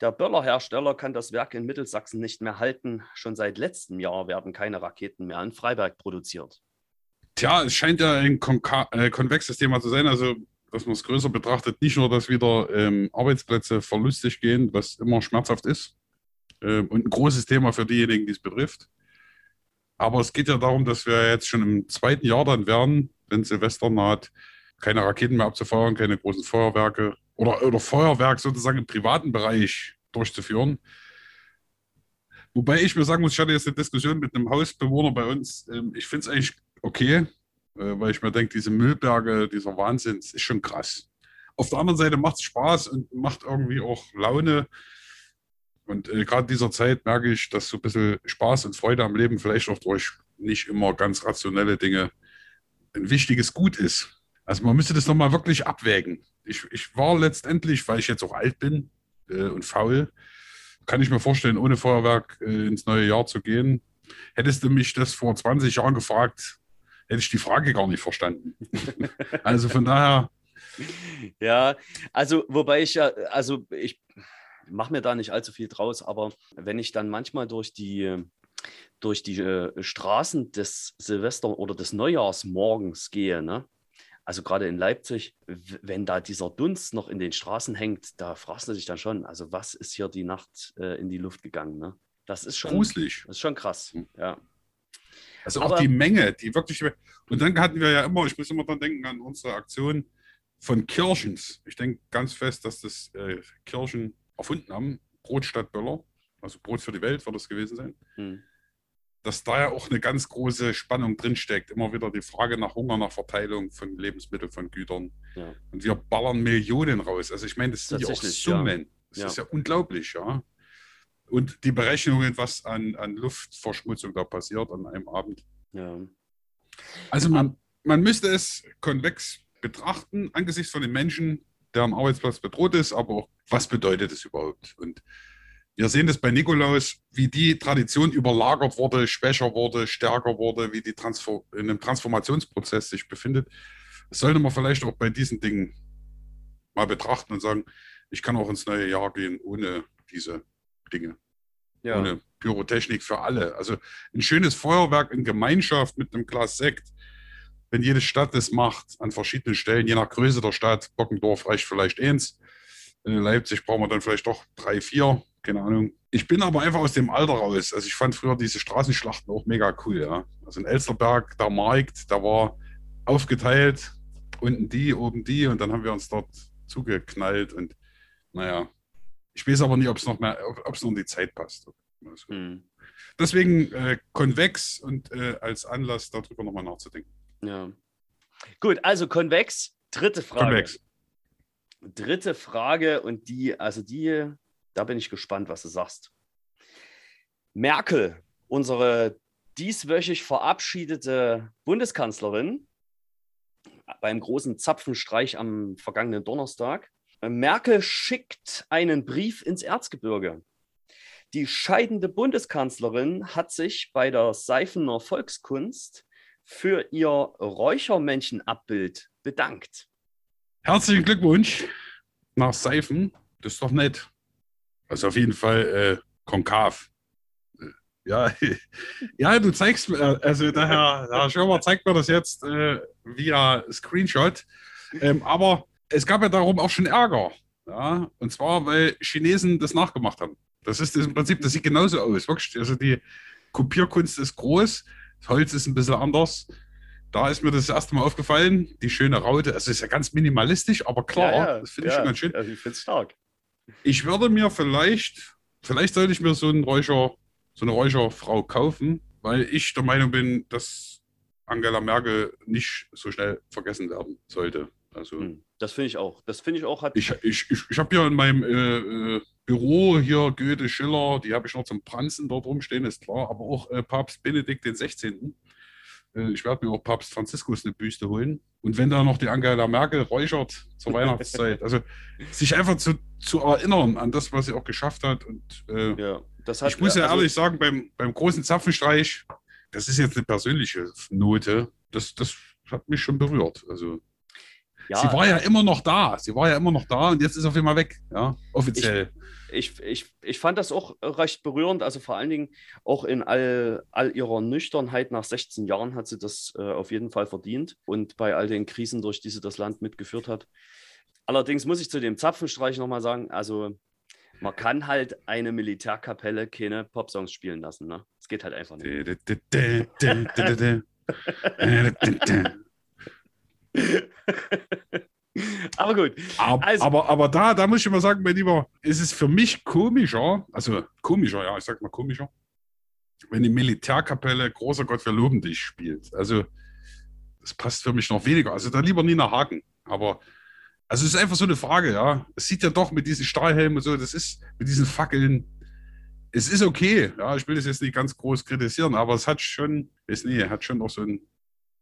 Der Böllerhersteller kann das Werk in Mittelsachsen nicht mehr halten. Schon seit letztem Jahr werden keine Raketen mehr in Freiberg produziert.
Tja, es scheint ja ein konka äh, konvexes Thema zu sein, also dass man es größer betrachtet, nicht nur, dass wieder ähm, Arbeitsplätze verlustig gehen, was immer schmerzhaft ist ähm, und ein großes Thema für diejenigen, die es betrifft. Aber es geht ja darum, dass wir jetzt schon im zweiten Jahr dann werden, wenn Silvester naht, keine Raketen mehr abzufeuern, keine großen Feuerwerke oder, oder Feuerwerk sozusagen im privaten Bereich durchzuführen. Wobei ich mir sagen muss, ich hatte jetzt eine Diskussion mit einem Hausbewohner bei uns. Ähm, ich finde es eigentlich okay, weil ich mir denke, diese Müllberge, dieser Wahnsinn, das ist schon krass. Auf der anderen Seite macht es Spaß und macht irgendwie auch Laune. Und äh, gerade in dieser Zeit merke ich, dass so ein bisschen Spaß und Freude am Leben vielleicht auch durch nicht immer ganz rationelle Dinge ein wichtiges Gut ist. Also man müsste das nochmal wirklich abwägen. Ich, ich war letztendlich, weil ich jetzt auch alt bin äh, und faul, kann ich mir vorstellen, ohne Feuerwerk äh, ins neue Jahr zu gehen. Hättest du mich das vor 20 Jahren gefragt, hätte ich die Frage gar nicht verstanden. [laughs] also von daher,
Ja, also wobei ich ja, also ich mache mir da nicht allzu viel draus, aber wenn ich dann manchmal durch die, durch die äh, Straßen des Silvester- oder des Neujahrsmorgens gehe, ne? Also gerade in Leipzig, wenn da dieser Dunst noch in den Straßen hängt, da fragst du dich dann schon, also was ist hier die Nacht äh, in die Luft gegangen, ne? Das ist schon,
gruselig.
das ist schon krass, ja.
Also
Aber-
auch die Menge, die wirklich. Und dann hatten wir ja immer, ich muss immer dran denken an unsere Aktion von Kirchens. Ich denke ganz fest, dass das äh, Kirchen erfunden haben. Brot statt Böller. Also Brot für die Welt wird das gewesen sein.
Hm.
Dass da ja auch eine ganz große Spannung drinsteckt. Immer wieder die Frage nach Hunger, nach Verteilung von Lebensmitteln, von Gütern.
Ja.
Und wir ballern Millionen raus. Also ich meine, das sind ja auch
Tatsächlich, ja.
Summen. Das
Ja.
ist ja unglaublich, ja. Und die Berechnungen, was an, an Luftverschmutzung da passiert an einem Abend.
ja.
Also man, man müsste es konvex betrachten angesichts von den Menschen, deren Arbeitsplatz bedroht ist, aber auch, was bedeutet es überhaupt? Und wir sehen das bei Nikolaus, wie die Tradition überlagert wurde, schwächer wurde, stärker wurde, wie die Transfor in einem Transformationsprozess sich befindet. Das sollte man vielleicht auch bei diesen Dingen mal betrachten und sagen, ich kann auch ins neue Jahr gehen ohne diese Dinge
ja.
ohne Pyrotechnik für alle. Also ein schönes Feuerwerk in Gemeinschaft mit einem Glas Sekt, wenn jede Stadt das macht, an verschiedenen Stellen, je nach Größe der Stadt. Bockendorf reicht vielleicht eins. In Leipzig brauchen wir dann vielleicht doch drei, vier. keine Ahnung. Ich bin aber einfach aus dem Alter raus. Also ich fand früher diese Straßenschlachten auch mega cool, ja. Also in Elsterberg, der Markt, da war aufgeteilt, unten die, oben die und dann haben wir uns dort zugeknallt und naja. Ich weiß aber nicht, ob es noch mehr, ob es noch in die Zeit passt. Also,
Hm.
Deswegen äh, konvex und äh, als Anlass darüber nochmal nachzudenken.
Ja. Gut, also konvex. Dritte Frage.
Konvex.
Dritte Frage und die, also die, da bin ich gespannt, was du sagst. Merkel, unsere dieswöchig verabschiedete Bundeskanzlerin, beim großen Zapfenstreich am vergangenen Donnerstag. Merkel schickt einen Brief ins Erzgebirge. Die scheidende Bundeskanzlerin hat sich bei der Seifener Volkskunst für ihr Räuchermännchenabbild bedankt.
Herzlichen Glückwunsch nach Seifen. Das ist doch nett. Also auf jeden Fall äh, konkav. Äh, Ja, [laughs] ja, du zeigst mir, also der Herr, Herr Schirmer zeigt mir das jetzt äh, via Screenshot. Ähm, aber es gab ja darum auch schon Ärger. Ja, und zwar, weil Chinesen das nachgemacht haben. Das ist das im Prinzip, das sieht genauso aus. Wirklich. Also die Kopierkunst ist groß, das Holz ist ein bisschen anders. Da ist mir das erste Mal aufgefallen, die schöne Raute. Es ist ja ganz minimalistisch, aber klar, das finde ich schon ganz schön.
Also ich finde es stark.
Ich würde mir vielleicht, vielleicht sollte ich mir so einen Räucher, so eine Räucherfrau kaufen, weil ich der Meinung bin, dass Angela Merkel nicht so schnell vergessen werden sollte. Also
Hm, Das finde ich auch. Das finde ich auch. Hat,
ich, ich, ich, ich habe hier in meinem äh, äh, Büro hier Goethe, Schiller, die habe ich noch zum Pranzen dort rumstehen, ist klar, aber auch äh, Papst Benedikt den 16. Äh, ich werde mir auch Papst Franziskus eine Büste holen. Und wenn da noch die Angela Merkel räuchert zur Weihnachtszeit, also sich einfach zu, zu erinnern an das, was sie auch geschafft hat. Und äh,
ja, das hat,
ich muss ja
also-
ehrlich sagen, beim, beim großen Zapfenstreich, das ist jetzt eine persönliche Note, das, das hat mich schon berührt. Also
ja,
sie war ja immer noch da. Sie war ja immer noch da und jetzt ist sie auf einmal weg. Ja, offiziell.
ich, ich, ich fand das auch recht berührend. Also vor allen Dingen auch in all, all ihrer Nüchternheit nach 16 Jahren hat sie das äh, auf jeden Fall verdient und bei all den Krisen, durch die sie das Land mitgeführt hat. Allerdings muss ich zu dem Zapfenstreich nochmal sagen, also man kann halt eine Militärkapelle keine Popsongs spielen lassen. Ne? Das geht halt einfach nicht. [laughs] Aber gut,
Aber,
Also-
aber, aber da, da muss ich mal sagen, mein Lieber, ist es für mich komischer, also komischer, ja, ich sag mal komischer, wenn die Militärkapelle Großer Gott, wir loben dich spielt. Also, das passt für mich noch weniger. Also, da lieber Nina Hagen. Aber, also, es ist einfach so eine Frage, ja. Es sieht ja doch mit diesen Stahlhelmen und so, das ist mit diesen Fackeln, es ist okay. Ja, ich will das jetzt nicht ganz groß kritisieren, aber es hat schon, weiß nicht, hat schon noch so ein,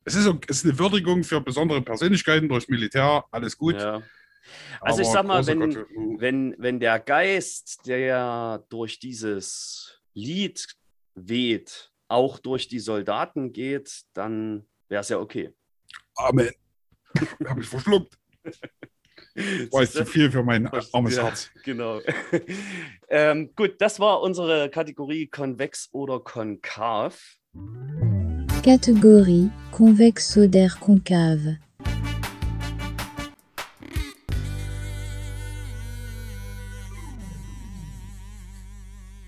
es ist, es ist eine Würdigung für besondere Persönlichkeiten durch Militär, alles gut.
ja. Also ich sag mal, wenn,
Gott,
wenn, wenn der Geist, der durch dieses Lied weht, auch durch die Soldaten geht, dann wäre es ja okay.
Amen. [laughs] Habe ich verschluckt. [laughs] War jetzt zu viel für mein armes
Ja,
Herz. [laughs]
Genau. ähm, gut, das war unsere Kategorie konvex oder konkav.
Catégorie convexe-solaire concave.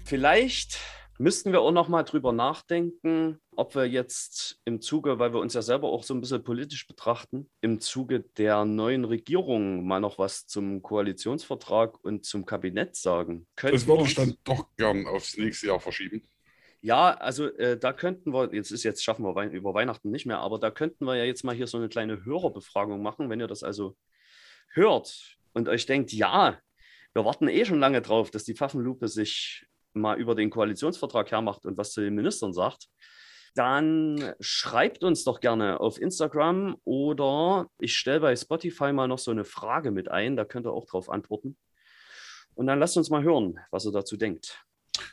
Vielleicht müssten wir auch noch mal drüber nachdenken, ob wir jetzt im Zuge, weil wir uns ja selber auch so ein bisschen politisch betrachten, im Zuge der neuen Regierung mal noch was zum Koalitionsvertrag und zum Kabinett sagen. Könnten
Das würde
wir
ich dann doch gern aufs nächste Jahr verschieben.
Ja, also äh, da könnten wir, jetzt ist jetzt schaffen wir Wei über Weihnachten nicht mehr, aber da könnten wir ja jetzt mal hier so eine kleine Hörerbefragung machen, wenn ihr das also hört und euch denkt, ja, wir warten eh schon lange drauf, dass die Pfaffenlupe sich mal über den Koalitionsvertrag hermacht und was zu den Ministern sagt, dann schreibt uns doch gerne auf Instagram oder ich stelle bei Spotify mal noch so eine Frage mit ein, da könnt ihr auch drauf antworten. Und dann lasst uns mal hören, was ihr dazu denkt.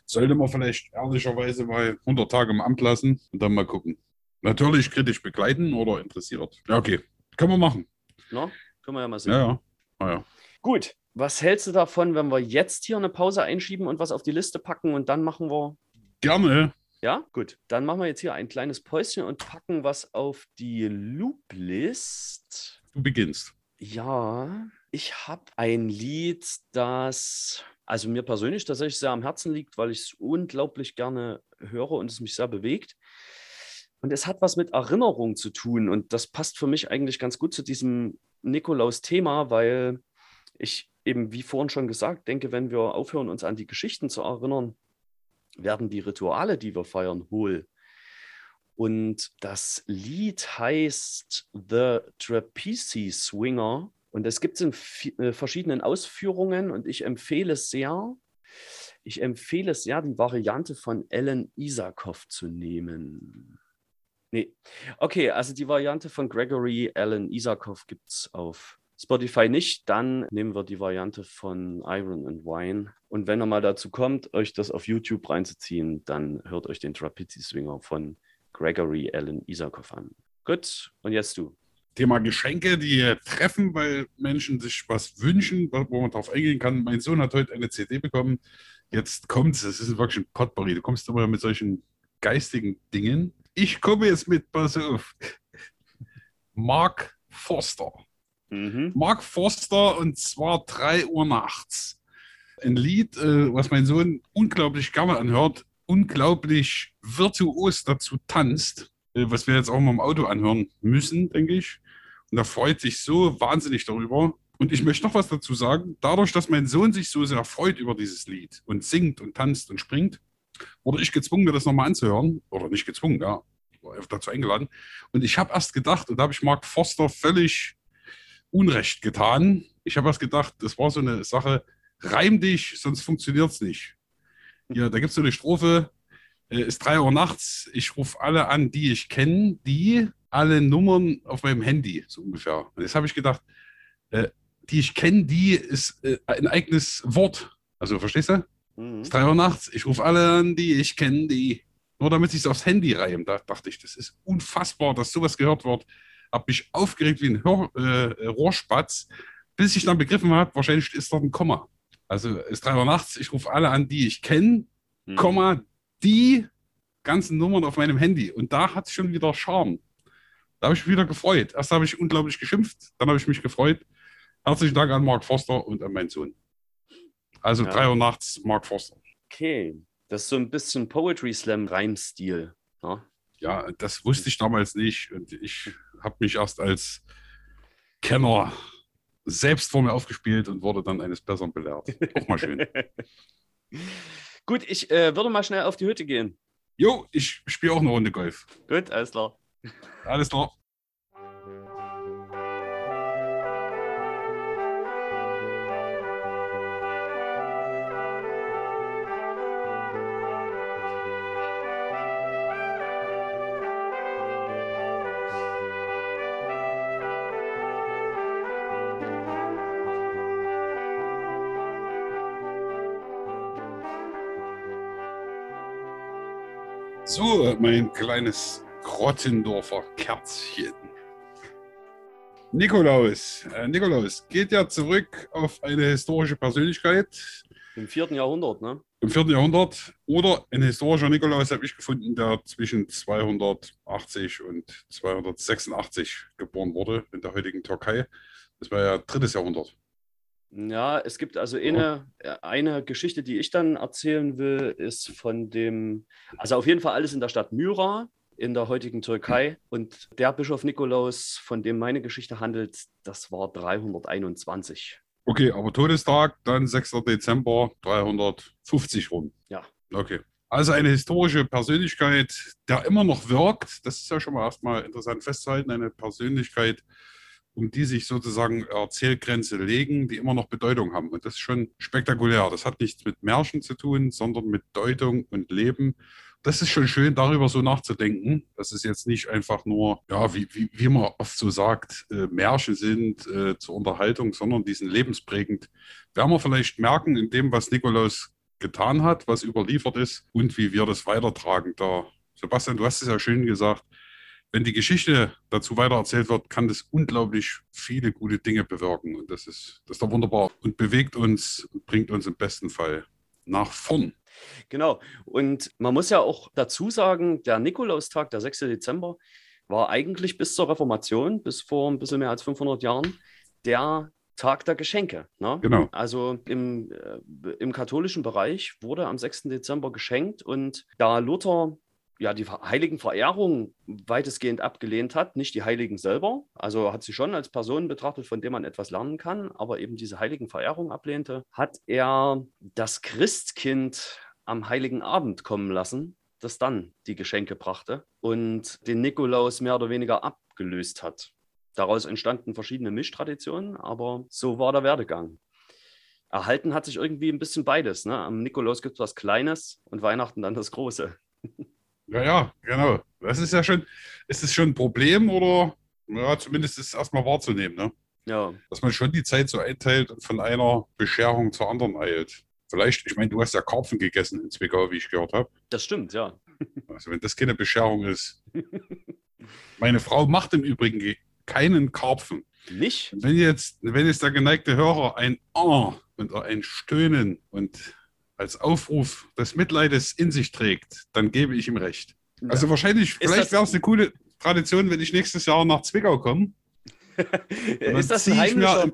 Sollte man vielleicht ehrlicherweise mal 100 Tage im Amt lassen und dann mal gucken. Natürlich kritisch begleiten oder interessiert. Ja, okay. Können wir machen.
Na, können wir ja mal sehen.
Ja, ja. Ah, ja.
Gut, was hältst du davon, wenn wir jetzt hier eine Pause einschieben und was auf die Liste packen und dann machen wir.
Gerne.
Ja, gut. Dann machen wir jetzt hier ein kleines Päuschen und packen was auf die Loop-List.
Du beginnst.
Ja, ich habe ein Lied, das also mir persönlich tatsächlich sehr am Herzen liegt, weil ich es unglaublich gerne höre und es mich sehr bewegt. Und es hat was mit Erinnerung zu tun. Und das passt für mich eigentlich ganz gut zu diesem Nikolaus-Thema, weil ich eben, wie vorhin schon gesagt, denke, wenn wir aufhören, uns an die Geschichten zu erinnern, werden die Rituale, die wir feiern, hohl. Und das Lied heißt The Trapeze Swinger. Und es gibt es in äh, verschiedenen Ausführungen und ich empfehle es sehr, ich empfehle es sehr, die Variante von Ellen Isakov zu nehmen. Nee. Okay, also die Variante von Gregory Alan Isakov gibt es auf Spotify nicht. Dann nehmen wir die Variante von Iron and Wine. Und wenn er mal dazu kommt, euch das auf YouTube reinzuziehen, dann hört euch den Trapezi Swinger von Gregory Alan Isakov an. Gut, und jetzt du.
Thema Geschenke, die treffen, weil Menschen sich was wünschen, wo man darauf eingehen kann. Mein Sohn hat heute eine CD bekommen. Jetzt kommt es, es ist wirklich ein Potpourri. Du kommst immer mit solchen geistigen Dingen ich komme jetzt mit, pass auf. Mark Forster. Mhm. Mark Forster und zwar 3 Uhr nachts. Ein Lied, äh, was mein Sohn unglaublich gerne anhört, unglaublich virtuos dazu tanzt, äh, was wir jetzt auch mal im Auto anhören müssen, denke ich. Und er freut sich so wahnsinnig darüber. Und ich möchte noch was dazu sagen. Dadurch, dass mein Sohn sich so sehr freut über dieses Lied und singt und tanzt und springt, wurde ich gezwungen, mir das nochmal anzuhören. Oder nicht gezwungen, ja, dazu eingeladen. Und ich habe erst gedacht, und da habe ich Mark Foster völlig Unrecht getan. Ich habe erst gedacht, das war so eine Sache, reim dich, sonst funktioniert es nicht. Hier, da gibt es so eine Strophe, äh, ist drei Uhr nachts, ich rufe alle an, die ich kenne, die alle Nummern auf meinem Handy, so ungefähr. Und jetzt habe ich gedacht, äh, die ich kenne, die ist äh, ein eigenes Wort. Also, verstehst du? Mhm. Es ist drei Uhr nachts, ich rufe alle an, die ich kenne, die. Nur damit sich aufs Handy reimen. Da dachte ich, das ist unfassbar, dass sowas gehört wird. Habe mich aufgeregt wie ein Hör, äh, Rohrspatz, bis ich dann begriffen habe, wahrscheinlich ist dort ein Komma. Also ist drei Uhr nachts, ich rufe alle an, die ich kenne, mhm. Komma, die ganzen Nummern auf meinem Handy. Und da hat es schon wieder Charme. Da habe ich mich wieder gefreut. Erst habe ich unglaublich geschimpft, dann habe ich mich gefreut. Herzlichen Dank an Mark Forster und an meinen Sohn. Also ja. 3 Uhr nachts, Mark Forster.
Okay, das ist so ein bisschen Poetry Slam Reimstil. Ja?
Ne? ja, das wusste ich damals nicht. Und ich habe mich erst als Kenner selbst vor mir aufgespielt und wurde dann eines Besseren belehrt. Auch mal schön. [laughs]
Gut, ich äh, würde mal schnell auf die Hütte gehen.
Jo, ich spiele auch eine Runde Golf.
Gut, alles klar.
Alles klar. So, mein kleines Grottendorfer Kerzchen. Nikolaus. Äh, Nikolaus geht ja zurück auf eine historische Persönlichkeit.
Im vierten Jahrhundert, ne?
Im vierten Jahrhundert. Oder ein historischer Nikolaus habe ich gefunden, der zwischen 280 und 286 geboren wurde in der heutigen Türkei. Das war ja drittes Jahrhundert.
Ja, es gibt also eine, äh, eine Geschichte, die ich dann erzählen will, ist von dem, also auf jeden Fall alles in der Stadt Myra in der heutigen Türkei. Und der Bischof Nikolaus, von dem meine Geschichte handelt, das war 321.
Okay, aber Todestag dann 6. Dezember 350 rum.
Ja.
Okay. Also eine historische Persönlichkeit, der immer noch wirkt. Das ist ja schon mal erstmal interessant festzuhalten. Eine Persönlichkeit, um die sich sozusagen Erzählgrenze legen, die immer noch Bedeutung haben. Und das ist schon spektakulär. Das hat nichts mit Märchen zu tun, sondern mit Deutung und Leben. Das ist schon schön, darüber so nachzudenken. dass es jetzt nicht einfach nur, ja, wie, wie, wie man oft so sagt, äh, Märchen sind äh, zur Unterhaltung, sondern die sind lebensprägend. Werden wir vielleicht merken in dem, was Nikolaus getan hat, was überliefert ist und wie wir das weitertragen. Da, Sebastian, du hast es ja schön gesagt, wenn die Geschichte dazu weitererzählt wird, kann das unglaublich viele gute Dinge bewirken. Und das ist, das ist doch wunderbar und bewegt uns und bringt uns im besten Fall nach vorn.
Genau. Und man muss ja auch dazu sagen, der Nikolaustag, der 6. Dezember, war eigentlich bis zur Reformation, bis vor ein bisschen mehr als 500 Jahren, der Tag der Geschenke. Ne?
Genau.
Also im, äh, im katholischen Bereich wurde am 6. Dezember geschenkt und da Luther ja die heiligen Verehrung weitestgehend abgelehnt hat, nicht die Heiligen selber, also hat sie schon als Personen betrachtet, von denen man etwas lernen kann, aber eben diese heiligen Verehrung ablehnte, hat er das Christkind am heiligen Abend kommen lassen, das dann die Geschenke brachte und den Nikolaus mehr oder weniger abgelöst hat. Daraus entstanden verschiedene Mischtraditionen, aber so war der Werdegang. Erhalten hat sich irgendwie ein bisschen beides. Ne? Am Nikolaus gibt es was Kleines und Weihnachten dann das Große. [laughs]
Ja, ja, genau. Das ist ja schon, ist es schon ein Problem oder ja, zumindest ist es erstmal wahrzunehmen, ne?
Ja.
Dass man schon die Zeit so einteilt und von einer Bescherung zur anderen eilt. Vielleicht, ich meine, du hast ja Karpfen gegessen in Zwickau, wie ich gehört habe.
Das stimmt, ja. [laughs]
Also wenn das keine Bescherung ist. Meine Frau macht im Übrigen keinen Karpfen.
Nicht?
Wenn jetzt, wenn jetzt der geneigte Hörer ein Oh und ein Stöhnen und als Aufruf des Mitleides in sich trägt, dann gebe ich ihm recht. Also wahrscheinlich, vielleicht wäre es eine coole Tradition, wenn ich nächstes Jahr nach Zwickau komme. [laughs]
ist das ein heimlicher,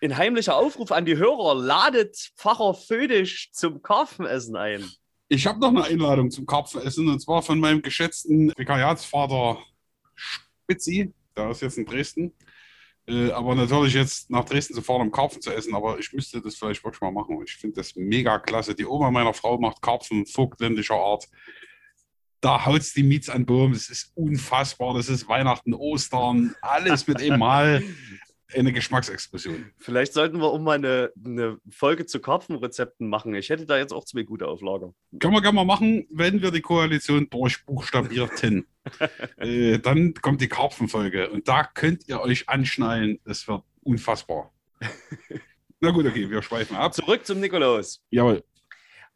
ein heimlicher, Aufruf an die Hörer? Ladet Pfarrer Födisch zum Karpfenessen ein.
Ich habe noch eine Einladung zum Karpfenessen und zwar von meinem geschätzten Vikariatsvater Spitzi. Der ist jetzt in Dresden. Äh, aber natürlich jetzt nach Dresden zu fahren, um Karpfen zu essen. Aber ich müsste das vielleicht wirklich mal machen. Ich finde das mega klasse. Die Oma meiner Frau macht Karpfen vogtländischer Art. Da haut es die Miets an Boom. Das ist unfassbar. Das ist Weihnachten, Ostern, alles mit [laughs] einem Mal. Eine Geschmacksexplosion.
Vielleicht sollten wir um mal eine, eine Folge zu Karpfenrezepten machen. Ich hätte da jetzt auch zwei gute auf Lager.
Können wir gerne mal machen, wenn wir die Koalition durchbuchstabierten. [laughs] äh, dann kommt die Karpfenfolge und da könnt ihr euch anschnallen. Das wird unfassbar. [laughs] Na gut, okay, wir schweifen ab.
Zurück zum Nikolaus.
Jawohl.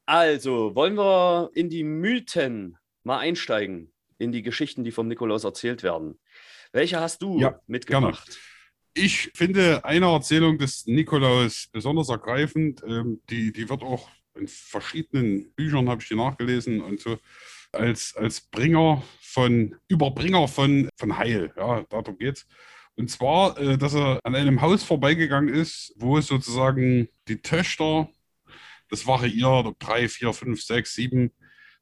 Also, wollen wir in die Mythen mal einsteigen, in die Geschichten, die vom Nikolaus erzählt werden. Welche hast du
ja,
mitgebracht?
Gerne. Ich finde eine Erzählung des Nikolaus besonders ergreifend. Ähm, die, die wird auch in verschiedenen Büchern, habe ich die nachgelesen und so, als, als Bringer von, Überbringer von, von Heil. Ja, darum geht's. Und zwar, äh, dass er an einem Haus vorbeigegangen ist, wo sozusagen die Töchter, das variiert, drei, vier, fünf, sechs, sieben,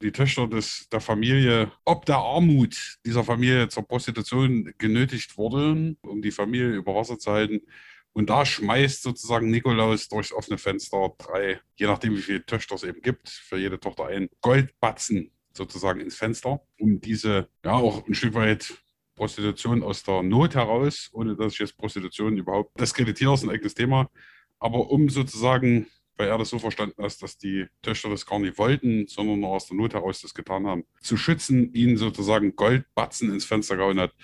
die Töchter des, der Familie, ob der Armut dieser Familie zur Prostitution genötigt wurden, um die Familie über Wasser zu halten. Und da schmeißt sozusagen Nikolaus durchs offene Fenster drei, je nachdem wie viele Töchter es eben gibt, für jede Tochter ein Goldbatzen sozusagen ins Fenster, um diese ja auch ein Stück weit Prostitution aus der Not heraus, ohne dass ich jetzt Prostitution überhaupt diskreditiere, ist ein eigenes Thema, aber um sozusagen weil er das so verstanden hat, dass die Töchter das gar nicht wollten, sondern nur aus der Not heraus das getan haben, zu schützen, ihnen sozusagen Goldbatzen ins Fenster gehauen hat.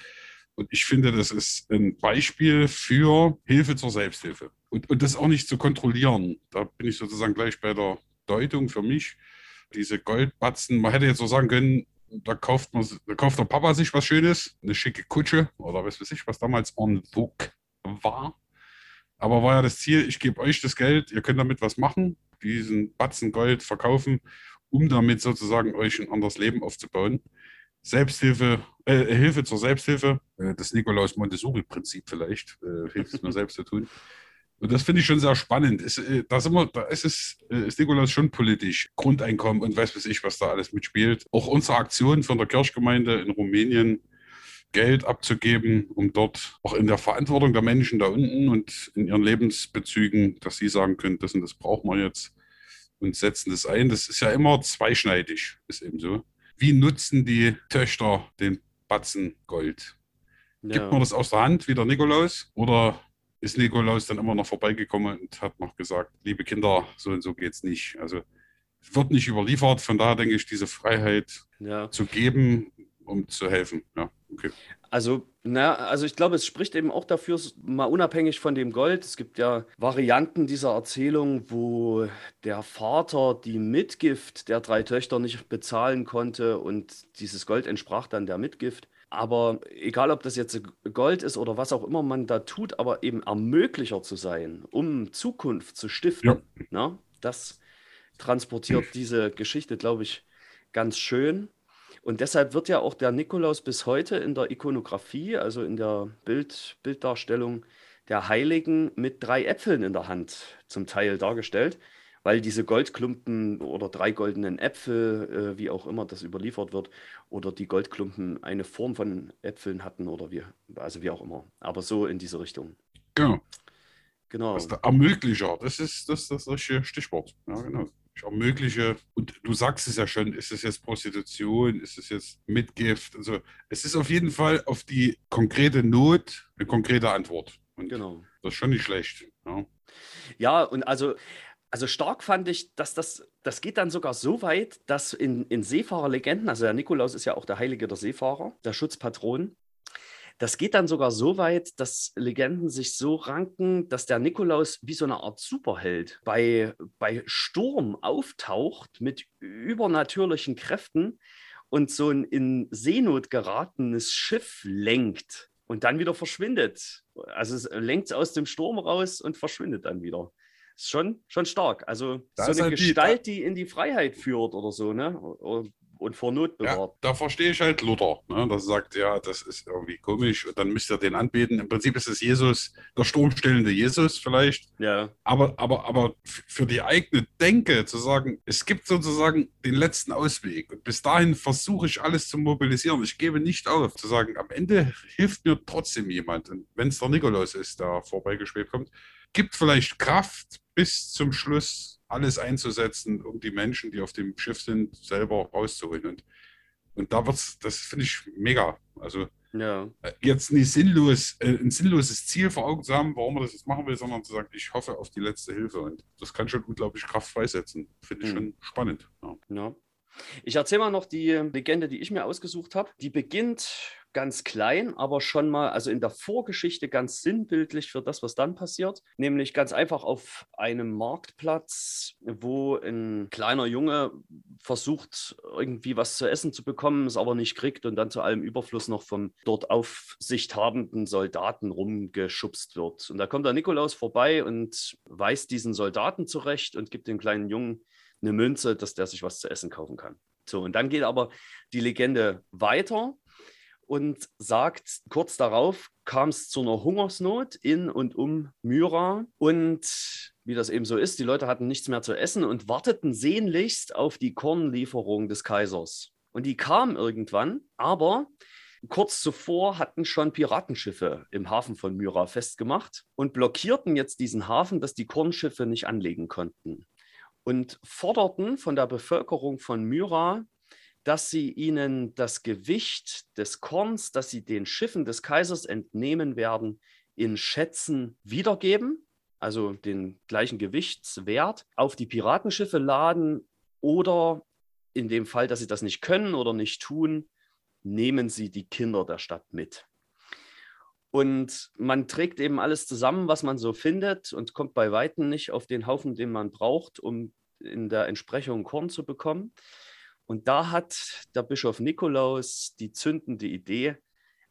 Und ich finde, das ist ein Beispiel für Hilfe zur Selbsthilfe. Und, und das auch nicht zu kontrollieren. Da bin ich sozusagen gleich bei der Deutung für mich. Diese Goldbatzen, man hätte jetzt so sagen können, da kauft, man, da kauft der Papa sich was Schönes, eine schicke Kutsche oder was weiß ich, was damals en vogue war. Aber war ja das Ziel, ich gebe euch das Geld, ihr könnt damit was machen, diesen Batzen Gold verkaufen, um damit sozusagen euch ein anderes Leben aufzubauen. Selbsthilfe, äh, Hilfe zur Selbsthilfe, äh, das Nikolaus Montessori-Prinzip vielleicht, äh, hilft es mir selbst zu tun. Und das finde ich schon sehr spannend. Ist, äh, da, sind wir, da ist, es, äh, ist Nikolaus schon politisch. Grundeinkommen und weiß was ich, was da alles mitspielt. Auch unsere Aktion von der Kirchgemeinde in Rumänien Geld abzugeben, um dort auch in der Verantwortung der Menschen da unten und in ihren Lebensbezügen, dass sie sagen können, das und das brauchen wir jetzt und setzen das ein. Das ist ja immer zweischneidig, ist eben so. Wie nutzen die Töchter den Batzen Gold? Ja. Gibt man das aus der Hand wie der Nikolaus oder ist Nikolaus dann immer noch vorbeigekommen und hat noch gesagt, liebe Kinder, so und so geht es nicht. Also wird nicht überliefert, von daher denke ich, diese Freiheit ja. zu geben, um zu helfen. Ja, okay.
Also, na, also ich glaube, es spricht eben auch dafür, mal unabhängig von dem Gold. Es gibt ja Varianten dieser Erzählung, wo der Vater die Mitgift der drei Töchter nicht bezahlen konnte und dieses Gold entsprach dann der Mitgift. Aber egal, ob das jetzt Gold ist oder was auch immer man da tut, aber eben Ermöglicher zu sein, um Zukunft zu stiften, ja. na, das transportiert diese Geschichte, glaube ich, ganz schön. Und deshalb wird ja auch der Nikolaus bis heute in der Ikonografie, also in der Bild, Bilddarstellung der Heiligen mit drei Äpfeln in der Hand zum Teil dargestellt, weil diese Goldklumpen oder drei goldenen Äpfel, äh, wie auch immer das überliefert wird, oder die Goldklumpen eine Form von Äpfeln hatten oder wie, also wie auch immer. Aber so in diese Richtung.
Genau.
Genau.
Das ist der Ermöglicher, das ist das, das richtige Stichwort. Ja, genau. Ich ermögliche, und du sagst es ja schon, ist es jetzt Prostitution, ist es jetzt Mitgift? Also es ist auf jeden Fall auf die konkrete Not eine konkrete Antwort. Und
Genau.
das ist schon nicht schlecht. Ja.
Ja, und also, also stark fand ich, dass das, das geht dann sogar so weit, dass in, in Seefahrerlegenden, also der Nikolaus ist ja auch der Heilige der Seefahrer, der Schutzpatron, das geht dann sogar so weit, dass Legenden sich so ranken, dass der Nikolaus wie so eine Art Superheld bei, bei Sturm auftaucht mit übernatürlichen Kräften und so ein in Seenot geratenes Schiff lenkt und dann wieder verschwindet. Also es lenkt aus dem Sturm raus und verschwindet dann wieder. Ist schon, schon stark. Also
Da
so eine
halt die-
Gestalt, die in die Freiheit führt oder so, ne? Und und vor Not
Ja,
bewahrt.
da verstehe ich halt Luther. Ne? Das sagt, ja, das ist irgendwie komisch und dann müsst ihr den anbeten. Im Prinzip ist es Jesus, der sturmstillende Jesus vielleicht.
Ja,
Aber, aber, aber für die eigene Denke zu sagen, es gibt sozusagen den letzten Ausweg. Und bis dahin versuche ich alles zu mobilisieren. Ich gebe nicht auf, zu sagen, am Ende hilft mir trotzdem jemand. Und wenn es der Nikolaus ist, der vorbeigeschwebt kommt, gibt vielleicht Kraft bis zum Schluss alles einzusetzen, um die Menschen, die auf dem Schiff sind, selber rauszuholen. Und, und da wird's, das finde ich mega. Also
ja,
äh, jetzt nicht sinnlos, äh, ein sinnloses Ziel vor Augen zu haben, warum man das jetzt machen will, sondern zu sagen, ich hoffe auf die letzte Hilfe. Und das kann schon unglaublich Kraft freisetzen. Finde ich
Mhm.
schon spannend. Ja.
ja. Ich erzähle mal noch die Legende, die ich mir ausgesucht habe. Die beginnt ganz klein, aber schon mal, also in der Vorgeschichte ganz sinnbildlich für das, was dann passiert. Nämlich ganz einfach auf einem Marktplatz, wo ein kleiner Junge versucht, irgendwie was zu essen zu bekommen, es aber nicht kriegt und dann zu allem Überfluss noch vom dort Aufsicht habenden Soldaten rumgeschubst wird. Und da kommt der Nikolaus vorbei und weist diesen Soldaten zurecht und gibt dem kleinen Jungen eine Münze, dass der sich was zu essen kaufen kann. So, und dann geht aber die Legende weiter und sagt, kurz darauf kam es zu einer Hungersnot in und um Myra. Und wie das eben so ist, die Leute hatten nichts mehr zu essen und warteten sehnlichst auf die Kornlieferung des Kaisers. Und die kam irgendwann, aber kurz zuvor hatten schon Piratenschiffe im Hafen von Myra festgemacht und blockierten jetzt diesen Hafen, dass die Kornschiffe nicht anlegen konnten und forderten von der Bevölkerung von Myra, dass sie ihnen das Gewicht des Korns, das sie den Schiffen des Kaisers entnehmen werden, in Schätzen wiedergeben, also den gleichen Gewichtswert, auf die Piratenschiffe laden oder in dem Fall, dass sie das nicht können oder nicht tun, nehmen sie die Kinder der Stadt mit. Und man trägt eben alles zusammen, was man so findet und kommt bei Weitem nicht auf den Haufen, den man braucht, um in der Entsprechung Korn zu bekommen. Und da hat der Bischof Nikolaus die zündende Idee,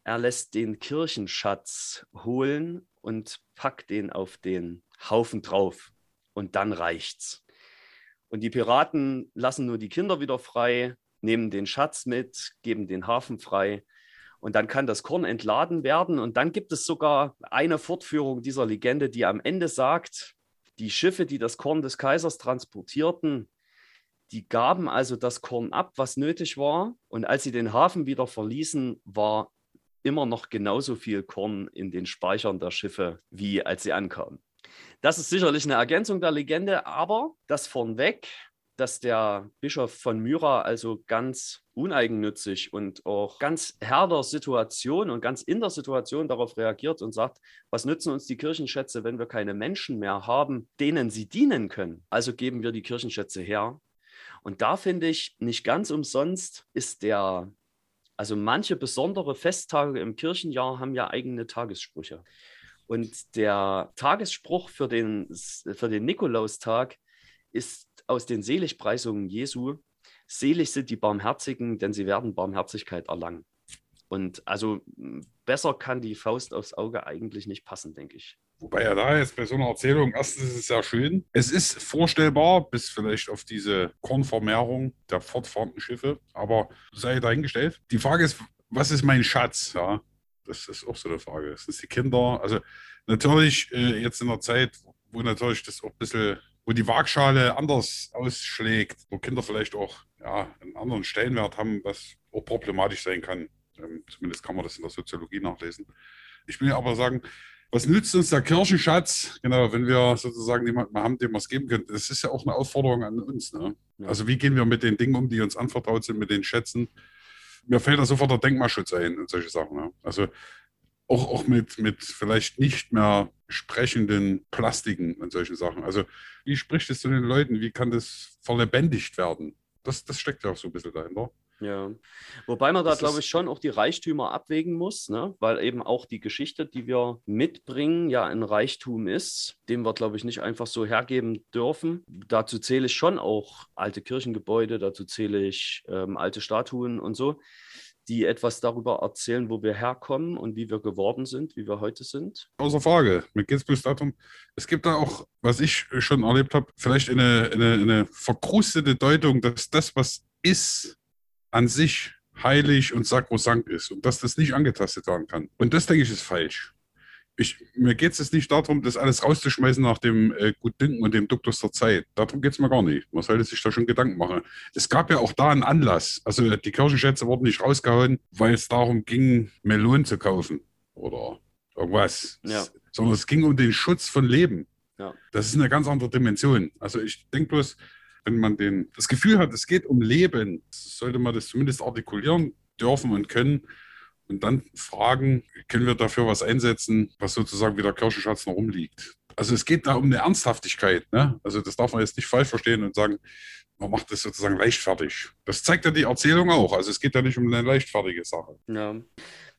er lässt den Kirchenschatz holen und packt den auf den Haufen drauf. Und dann reicht's. Und die Piraten lassen nur die Kinder wieder frei, nehmen den Schatz mit, geben den Hafen frei. Und dann kann das Korn entladen werden. Und dann gibt es sogar eine Fortführung dieser Legende, die am Ende sagt, die Schiffe, die das Korn des Kaisers transportierten, die gaben also das Korn ab, was nötig war. Und als sie den Hafen wieder verließen, war immer noch genauso viel Korn in den Speichern der Schiffe, wie als sie ankamen. Das ist sicherlich eine Ergänzung der Legende, aber das vornweg, dass der Bischof von Myra also ganz uneigennützig und auch ganz Herr der Situation und ganz in der Situation darauf reagiert und sagt, was nützen uns die Kirchenschätze, wenn wir keine Menschen mehr haben, denen sie dienen können? Also geben wir die Kirchenschätze her. Und da finde ich, nicht ganz umsonst ist der, also manche besondere Festtage im Kirchenjahr haben ja eigene Tagessprüche. Und der Tagesspruch für den, für den Nikolaustag ist aus den Seligpreisungen Jesu, selig sind die Barmherzigen, denn sie werden Barmherzigkeit erlangen. Und also besser kann die Faust aufs Auge eigentlich nicht passen, denke ich.
Wobei ja da jetzt bei so einer Erzählung, erstens ist es sehr schön. Es ist vorstellbar, bis vielleicht auf diese Kornvermehrung der fortfahrenden Schiffe, aber sei dahingestellt. Die Frage ist, was ist mein Schatz? Ja, das ist auch so eine Frage. Das sind die Kinder. Also natürlich äh, jetzt in der Zeit, wo natürlich das auch ein bisschen, wo die Waagschale anders ausschlägt, wo Kinder vielleicht auch ja, einen anderen Stellenwert haben, was auch problematisch sein kann. Ähm, zumindest kann man das in der Soziologie nachlesen. Ich will aber sagen, was nützt uns der Kirchenschatz? Genau, wenn wir sozusagen niemanden haben, dem wir es geben können. Das ist ja auch eine Aufforderung an uns. Ne?
Ja.
Also wie gehen wir mit den Dingen um, die uns anvertraut sind, mit den Schätzen? Mir fällt da sofort der Denkmalschutz ein und solche Sachen. Ne? Also auch, auch mit, mit vielleicht nicht mehr sprechenden Plastiken und solchen Sachen. Also wie spricht es zu den Leuten? Wie kann das verlebendigt werden? Das, das steckt ja auch so ein bisschen dahinter.
Ja, wobei man da, glaube ich, schon auch die Reichtümer abwägen muss, ne? weil eben auch die Geschichte, die wir mitbringen, ja ein Reichtum ist, den wir, glaube ich, nicht einfach so hergeben dürfen. Dazu zähle ich schon auch alte Kirchengebäude, dazu zähle ich ähm, alte Statuen und so, die etwas darüber erzählen, wo wir herkommen und wie wir geworden sind, wie wir heute sind.
Außer Frage. Mir geht es darum, es gibt da auch, was ich schon erlebt habe, vielleicht eine, eine, eine verkrustete Deutung, dass das, was ist, an sich heilig und sakrosankt ist und dass das nicht angetastet werden kann. Und das, denke ich, ist falsch. Ich, mir geht es jetzt nicht darum, das alles rauszuschmeißen nach dem äh, Gutdünken und dem Duktus der Zeit. Darum geht es mir gar nicht. Man sollte sich da schon Gedanken machen. Es gab ja auch da einen Anlass. Also die Kirchenschätze wurden nicht rausgehauen, weil es darum ging, Melonen zu kaufen oder irgendwas.
Ja.
Sondern es ging um den Schutz von Leben.
Ja.
Das ist eine ganz andere Dimension. Also ich denke bloß, wenn man den, das Gefühl hat, es geht um Leben, sollte man das zumindest artikulieren dürfen und können und dann fragen, können wir dafür was einsetzen, was sozusagen wie der Kirchenschatz noch rumliegt. Also es geht da um eine Ernsthaftigkeit. Ne? Also das darf man jetzt nicht falsch verstehen und sagen, man macht das sozusagen leichtfertig. Das zeigt ja die Erzählung auch. Also es geht ja nicht um eine leichtfertige Sache.
Ja.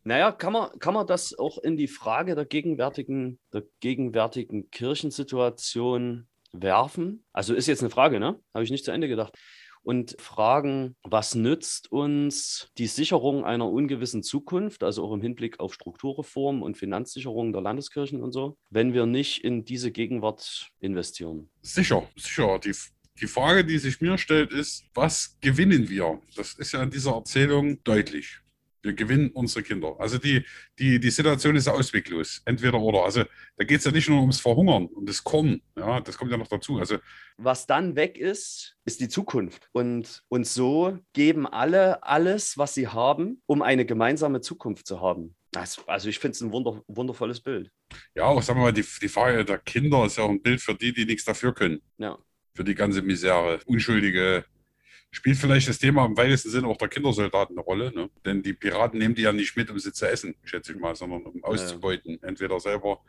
Naja, kann man, kann man das auch in die Frage der gegenwärtigen, der gegenwärtigen Kirchensituation werfen? Also ist jetzt eine Frage, ne? Habe ich nicht zu Ende gedacht. Und fragen, was nützt uns die Sicherung einer ungewissen Zukunft, also auch im Hinblick auf Strukturreform und Finanzsicherung der Landeskirchen und so, wenn wir nicht in diese Gegenwart investieren?
Sicher, sicher. Die, die Frage, die sich mir stellt, ist, was gewinnen wir? Das ist ja in dieser Erzählung deutlich. Wir gewinnen unsere Kinder. Also die, die, die Situation ist ja ausweglos. Entweder oder. Also da geht es ja nicht nur ums Verhungern und das Korn. Ja, das kommt ja noch dazu. Also
was dann weg ist, ist die Zukunft. Und, und so geben alle alles, was sie haben, um eine gemeinsame Zukunft zu haben. Das, also ich finde es ein wunder, wundervolles Bild.
ja, auch sagen wir mal, die, die Frage der Kinder ist ja auch ein Bild für die, die nichts dafür können.
Ja.
Für die ganze Misere. Unschuldige. Spielt vielleicht das Thema im weitesten Sinne auch der Kindersoldaten eine Rolle. Ne? Denn die Piraten nehmen die ja nicht mit, um sie zu essen, schätze ich mal, sondern um auszubeuten. Entweder selber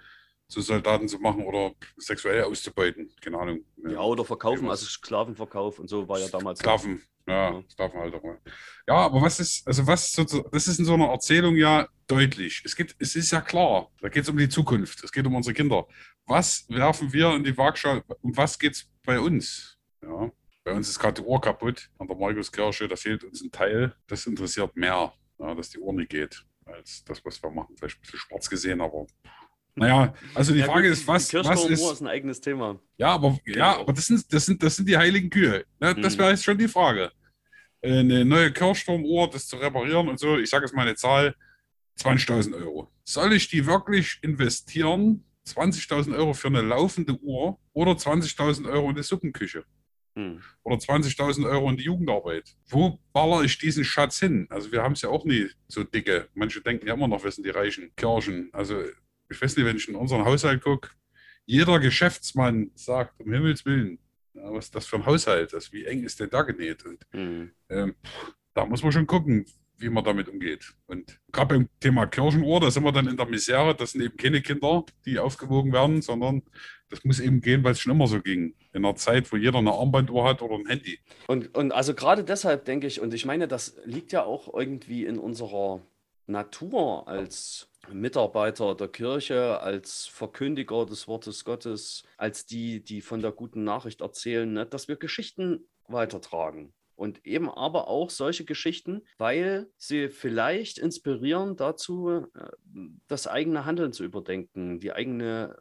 zu Soldaten zu machen oder sexuell auszubeuten. Keine Ahnung.
Ja, oder verkaufen, also Sklavenverkauf und so war ja damals.
Sklaven, ja,
Ja.
Sklavenhalter. Ja, aber was ist, also was, das ist in so einer Erzählung ja deutlich. Es geht, es ist ja klar, da geht es um die Zukunft, es geht um unsere Kinder. Was werfen wir in die Waagschale, um was geht es bei uns? Ja, bei uns ist gerade die Uhr kaputt an der Markuskirche, da fehlt uns ein Teil. Das interessiert mehr, ja, dass die Uhr nicht geht, als das, was wir machen. Vielleicht ein bisschen schwarz gesehen, aber naja, also die
Ja,
Frage
gut,
ist, was, was ist,
ist ein eigenes Thema.
ja, aber, ja, aber das, sind, das, sind, das sind die heiligen Kühe. Ne? Das
Mhm.
wäre jetzt schon die Frage. Eine neue Kirchturmuhr, das zu reparieren und so, ich sage jetzt mal eine Zahl, 20.000 Euro. Soll ich die wirklich investieren, 20.000 Euro für eine laufende Uhr oder 20.000 Euro in die Suppenküche?
Hm.
Oder 20.000 Euro in die Jugendarbeit? Wo baller ich diesen Schatz hin? Also wir haben es ja auch nie so dicke. Manche denken ja immer noch, wir sind die reichen Kirchen. Also ich weiß nicht, wenn ich in unseren Haushalt gucke, jeder Geschäftsmann sagt, um Himmels Willen, ja, was ist das für ein Haushalt ist, wie eng ist denn da genäht? Und
Hm.
ähm, da muss man schon gucken, wie man damit umgeht. Und gerade beim Thema Kirchenuhr, da sind wir dann in der Misere, das sind eben keine Kinder, die aufgewogen werden, sondern das muss eben gehen, weil es schon immer so ging. In einer Zeit, wo jeder eine Armbanduhr hat oder ein Handy.
Und, und also gerade deshalb denke ich, und ich meine, das liegt ja auch irgendwie in unserer Natur als Mitarbeiter der Kirche, als Verkündiger des Wortes Gottes, als die, die von der guten Nachricht erzählen, ne, dass wir Geschichten weitertragen. Und eben aber auch solche Geschichten, weil sie vielleicht inspirieren dazu, äh, das eigene Handeln zu überdenken, die eigene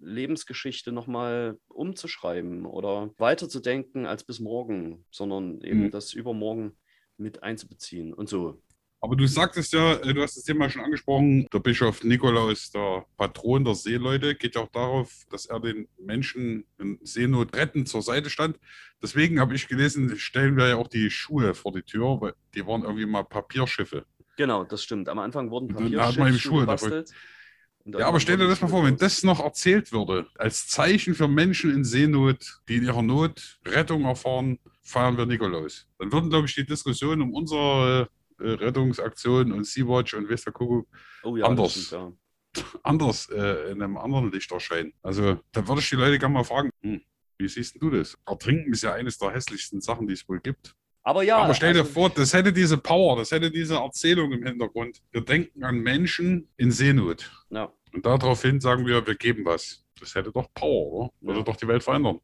Lebensgeschichte nochmal umzuschreiben oder weiterzudenken als bis morgen, sondern eben
Mhm.
das Übermorgen mit einzubeziehen und so.
Aber du sagtest ja, äh, du hast das Thema schon angesprochen, der Bischof Nikolaus, der Patron der Seeleute, geht ja auch darauf, dass er den Menschen in Seenot rettend zur Seite stand. Deswegen habe ich gelesen, stellen wir ja auch die Schuhe vor die Tür, weil die waren irgendwie mal Papierschiffe.
Genau, das stimmt. Am Anfang wurden Papierschiffe
Schuhe
gebastelt.
Ja, aber stell dir das mal vor, wenn das noch erzählt würde, als Zeichen für Menschen in Seenot, die in ihrer Not Rettung erfahren, feiern wir Nikolaus. Dann würden, glaube ich, die Diskussion um unsere äh, Rettungsaktion und Sea-Watch und weiß der Kuckuck
oh, ja,
anders.
Stimmt, ja. [laughs]
anders äh, in einem anderen Licht erscheinen. Also da würde ich die Leute gerne mal fragen, hm, wie siehst du das? Ertrinken ist ja eines der hässlichsten Sachen, die es wohl gibt.
Aber ja,
Aber stell dir
also-
vor, das hätte diese Power, das hätte diese Erzählung im Hintergrund. Wir denken an Menschen in Seenot.
Ja,
Und daraufhin sagen wir, wir geben was. Das hätte doch Power, oder? Würde
Ja.
doch die Welt verändern.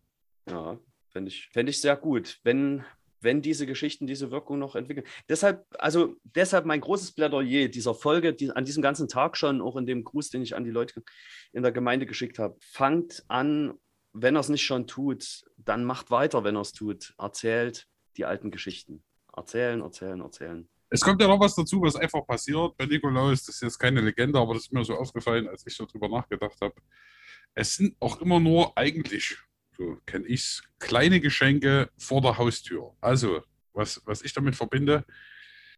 ja fände ich, fänd ich sehr gut, wenn, wenn diese Geschichten diese Wirkung noch entwickeln. Deshalb, also deshalb mein großes Plädoyer dieser Folge, die, an diesem ganzen Tag schon, auch in dem Gruß, den ich an die Leute in der Gemeinde geschickt habe, fangt an, wenn er es nicht schon tut, dann macht weiter, wenn er es tut. Erzählt die alten Geschichten. Erzählen, erzählen, erzählen.
Es kommt ja noch was dazu, was einfach passiert bei Nikolaus. Das ist jetzt keine Legende, aber das ist mir so aufgefallen, als ich so drüber nachgedacht habe. Es sind auch immer nur eigentlich, so kenne ich es, kleine Geschenke vor der Haustür. Also, was, was ich damit verbinde,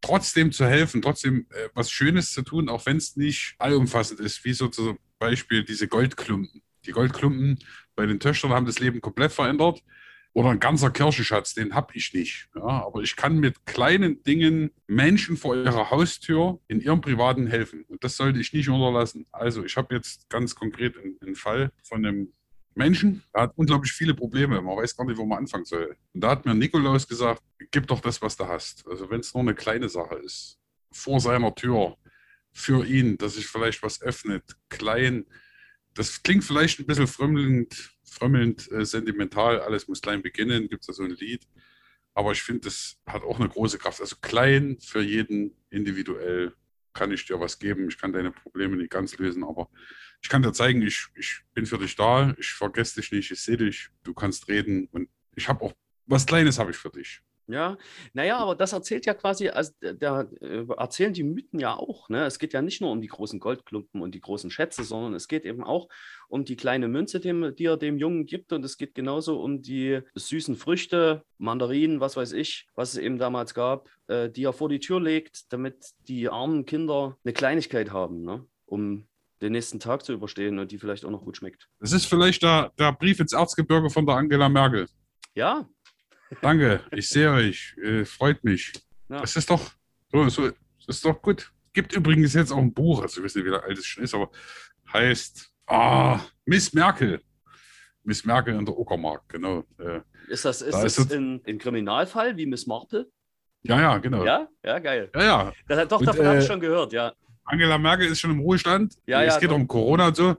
trotzdem zu helfen, trotzdem äh, was Schönes zu tun, auch wenn es nicht allumfassend ist, wie so zum Beispiel diese Goldklumpen. Die Goldklumpen bei den Töchtern haben das Leben komplett verändert. Oder ein ganzer Kirchenschatz, den habe ich nicht. Ja, aber ich kann mit kleinen Dingen Menschen vor ihrer Haustür in ihrem Privaten helfen. Und das sollte ich nicht unterlassen. Also ich habe jetzt ganz konkret einen, einen Fall von einem Menschen, der hat unglaublich viele Probleme. Man weiß gar nicht, wo man anfangen soll. Und da hat mir Nikolaus gesagt, gib doch das, was du hast. Also wenn es nur eine kleine Sache ist, vor seiner Tür, für ihn, dass sich vielleicht was öffnet, klein. Das klingt vielleicht ein bisschen frömmelnd, frömmelnd äh, sentimental. Alles muss klein beginnen, gibt es da so ein Lied. Aber ich finde, das hat auch eine große Kraft. Also klein für jeden individuell kann ich dir was geben. Ich kann deine Probleme nicht ganz lösen, aber ich kann dir zeigen, ich, ich bin für dich da, ich vergesse dich nicht, ich sehe dich, du kannst reden und ich habe auch was Kleines habe ich für dich.
Ja, naja, aber das erzählt ja quasi, also da äh, erzählen die Mythen ja auch. Ne? Es geht ja nicht nur um die großen Goldklumpen und die großen Schätze, sondern es geht eben auch um die kleine Münze, dem, die er dem Jungen gibt. Und es geht genauso um die süßen Früchte, Mandarinen, was weiß ich, was es eben damals gab, äh, die er vor die Tür legt, damit die armen Kinder eine Kleinigkeit haben, ne? um den nächsten Tag zu überstehen und die vielleicht auch noch gut schmeckt.
Das ist vielleicht der, der Brief ins Erzgebirge von der Angela Merkel.
Ja,
Danke, ich sehe euch, äh, freut mich.
Ja.
Das ist doch, so, so, das ist doch gut. Gibt übrigens jetzt auch ein Buch, also ich weiß nicht, wie alt es schon ist, aber heißt ah, Miss Merkel. Miss Merkel in der Uckermark, genau. Äh,
ist das, ist
Da
das
ist
ein, ein Kriminalfall wie Miss Marple?
ja, ja, genau. Ja,
Ja, ja, geil.
ja.
Das, doch, davon habe ich
äh,
schon gehört, ja.
Angela Merkel ist schon im Ruhestand.
Ja,
es
ja,
geht
doch.
um Corona und so.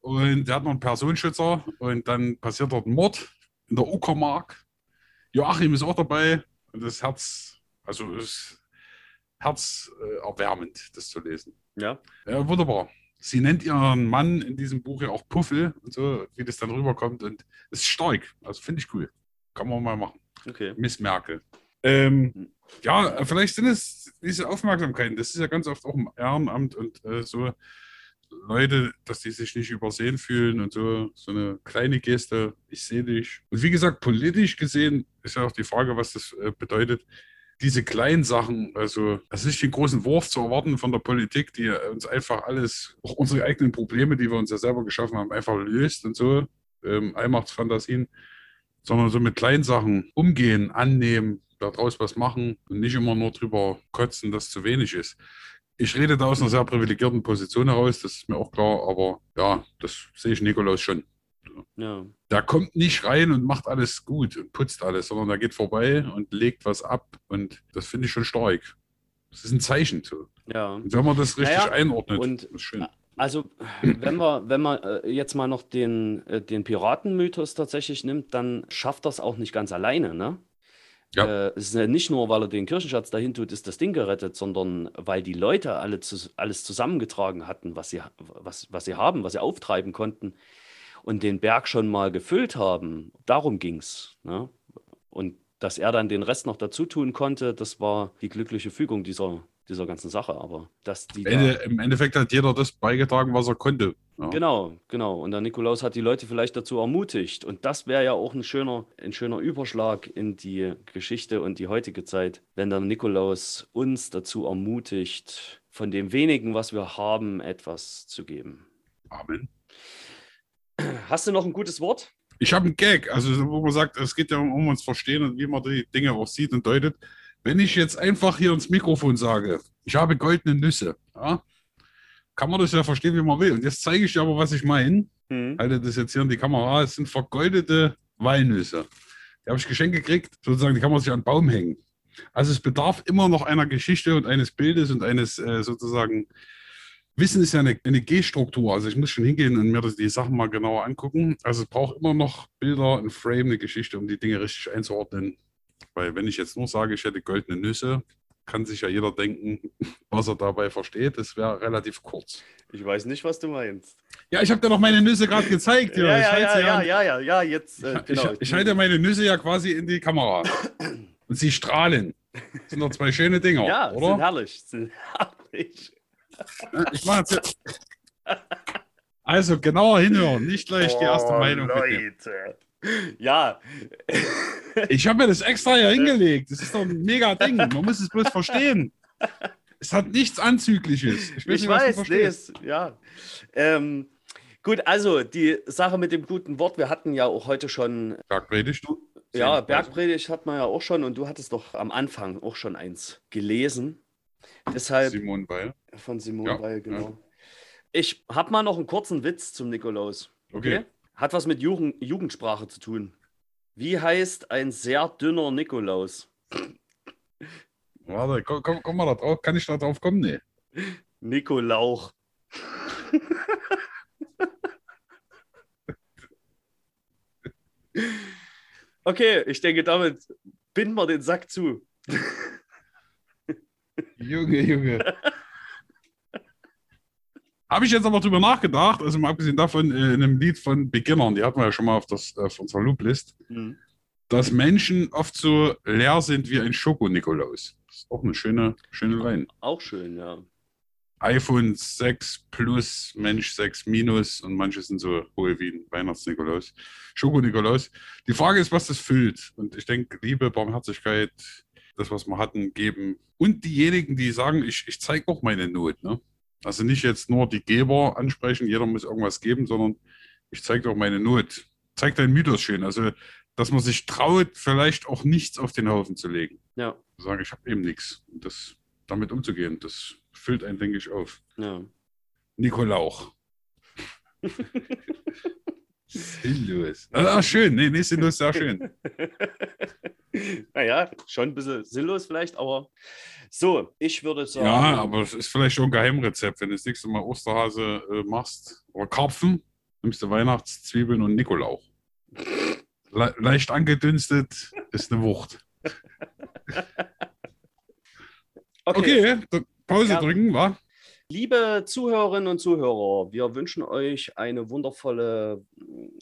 Und der hat noch einen Personenschützer und dann passiert dort ein Mord in der Uckermark. Joachim ist auch dabei und das Herz, also es ist herzerwärmend, das zu lesen.
Ja,
Ja, wunderbar. Sie nennt ihren Mann in diesem Buch ja auch Puffel und so, wie das dann rüberkommt. Und es ist stark. Also finde ich cool. Kann man mal machen.
okay.
Miss Merkel. Ähm,
Hm.
ja, vielleicht sind es diese Aufmerksamkeiten. Das ist ja ganz oft auch im Ehrenamt und äh, so Leute, dass die sich nicht übersehen fühlen und so. So eine kleine Geste, ich sehe dich. Und wie gesagt, politisch gesehen ist ja auch die Frage, was das äh, bedeutet. Diese kleinen Sachen, also es ist nicht den großen Wurf zu erwarten von der Politik, die uns einfach alles, auch unsere eigenen Probleme, die wir uns ja selber geschaffen haben, einfach löst und so, ähm, Allmachtsfantasien, sondern so mit kleinen Sachen umgehen, annehmen, daraus was machen und nicht immer nur drüber kotzen, dass zu wenig ist. Ich rede da aus einer sehr privilegierten Position heraus, das ist mir auch klar, aber ja, das sehe ich Nikolaus schon.
Ja.
Der kommt nicht rein und macht alles gut und putzt alles, sondern der geht vorbei und legt was ab und das finde ich schon stark. Das ist ein Zeichen. So.
ja.
Und wenn man das richtig
Naja,
einordnet,
und-
ist schön.
Also, wenn wir, wenn man äh, jetzt mal noch den, äh, den Piratenmythos tatsächlich nimmt, dann schafft das auch nicht ganz alleine, ne?
Ja.
Äh, es ist nicht nur, weil er den Kirchenschatz dahin tut, ist das Ding gerettet, sondern weil die Leute alle zu, alles zusammengetragen hatten, was sie, was, was sie haben, was sie auftreiben konnten und den Berg schon mal gefüllt haben. Darum ging's. Ne? Und dass er dann den Rest noch dazu tun konnte, das war die glückliche Fügung dieser, dieser ganzen Sache, aber dass die
Im Ende,
da,
Im Endeffekt hat jeder das beigetragen, was er konnte. Ja.
Genau, genau. Und der Nikolaus hat die Leute vielleicht dazu ermutigt. Und das wäre ja auch ein schöner, ein schöner Überschlag in die Geschichte und die heutige Zeit, wenn der Nikolaus uns dazu ermutigt, von dem wenigen, was wir haben, etwas zu geben.
Amen.
Hast du noch ein gutes Wort?
Ich habe einen Gag, also wo man sagt, es geht ja um, um uns verstehen und wie man die Dinge auch sieht und deutet. Wenn ich jetzt einfach hier ins Mikrofon sage, ich habe goldene Nüsse, ja, kann man das ja verstehen, wie man will. Und jetzt zeige ich dir aber, was ich meine.
Hm.
Halte das jetzt hier in die Kamera. Es sind vergoldete Walnüsse. Die habe ich geschenkt gekriegt, sozusagen, die kann man sich an den Baum hängen. Also es bedarf immer noch einer Geschichte und eines Bildes und eines äh, sozusagen Wissen ist ja eine, eine G-Struktur. Also ich muss schon hingehen und mir das, die Sachen mal genauer angucken. Also es braucht immer noch Bilder, ein Frame, eine Geschichte, um die Dinge richtig einzuordnen. Weil wenn ich jetzt nur sage, ich hätte goldene Nüsse, kann sich ja jeder denken, [laughs] was er dabei versteht. Das wäre relativ kurz.
Ich weiß nicht, was du meinst.
Ja, ich habe dir doch meine Nüsse gerade gezeigt.
Ja,
ich
ja, ja, ja, ja, ja, ja, jetzt. Äh, genau.
ich, ich halte meine Nüsse ja quasi in die Kamera. [clears throat] Und sie strahlen. Das sind doch zwei schöne Dinger,
ja, sind
oder?
herrlich, sind herrlich.
Ich mache jetzt. Also genauer hinhören, nicht gleich die erste
Oh,
Meinung mitnehmen.
Ja,
Ich habe mir das extra hier hingelegt. Das ist doch ein mega Ding. Man muss es bloß verstehen. Es hat nichts Anzügliches. Ich,
ich
nicht, du
weiß, nee, es, ja. Ähm, gut, also die Sache mit dem guten Wort, wir hatten ja auch heute schon,
Bergpredigt.
ja,
Sehen.
Bergpredigt hat man ja auch schon und du hattest doch am Anfang auch schon eins gelesen. Deshalb
Simon Weil.
von Simon
Ja,
Weil, genau. Ich habe mal noch einen kurzen Witz zum Nikolaus.
Okay.
Hat was mit Jugend, Jugendsprache zu tun. Wie heißt ein sehr dünner Nikolaus?
Warte, komm, komm, komm mal da drauf. Kann ich da drauf kommen? Nee.
Nikolauch. okay, ich denke, damit binden wir den Sack zu.
Junge, Junge. Habe ich jetzt aber drüber nachgedacht, also mal abgesehen davon, äh, in einem Lied von Beginnern, die hatten wir ja schon mal auf, das, auf unserer Looplist,
Hm.
dass Menschen oft so leer sind wie ein Schoko-Nikolaus. Das ist auch eine schöne, schöne Line.
Auch schön, ja.
iPhone 6 Plus, Mensch 6 Minus und manche sind so hohe wie ein Weihnachts-Nikolaus. Schoko-Nikolaus. Die Frage ist, was das füllt. Und ich denke, Liebe, Barmherzigkeit, das, was wir hatten, geben. Und diejenigen, die sagen, ich, ich zeige auch meine Not. Ne? Also nicht jetzt nur die Geber ansprechen, jeder muss irgendwas geben, sondern ich zeige auch meine Not. Zeig deinen Mythos schön. Also, dass man sich traut, vielleicht auch nichts auf den Haufen zu legen.
Ja,
Zu sagen, ich habe eben nichts. Und das, damit umzugehen, das füllt einen, denke ich, auf.
ja.
Nikolauch. [laughs] Sinnlos. Ah, schön. Nee, nee, sinnlos, sehr schön. [laughs]
naja, schon ein bisschen sinnlos vielleicht, aber so, ich würde sagen.
Ja, aber es ist vielleicht schon ein Geheimrezept. Wenn du das nächste Mal Osterhase äh, machst oder Karpfen, nimmst du Weihnachtszwiebeln und Nikolauch. Le leicht angedünstet ist eine Wucht. [laughs] Okay, dann Pause
Ja.
drücken, wa?
Liebe Zuhörerinnen und Zuhörer, wir wünschen euch eine wundervolle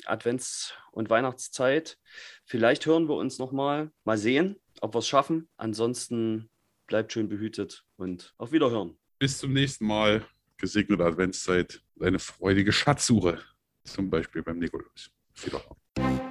Advents- und Weihnachtszeit. Vielleicht hören wir uns nochmal. Mal sehen, ob wir es schaffen. Ansonsten bleibt schön behütet und auf Wiederhören.
Bis zum nächsten Mal. Gesegnete Adventszeit. Eine freudige Schatzsuche. Zum Beispiel beim Nikolaus. Auf Wiederhören.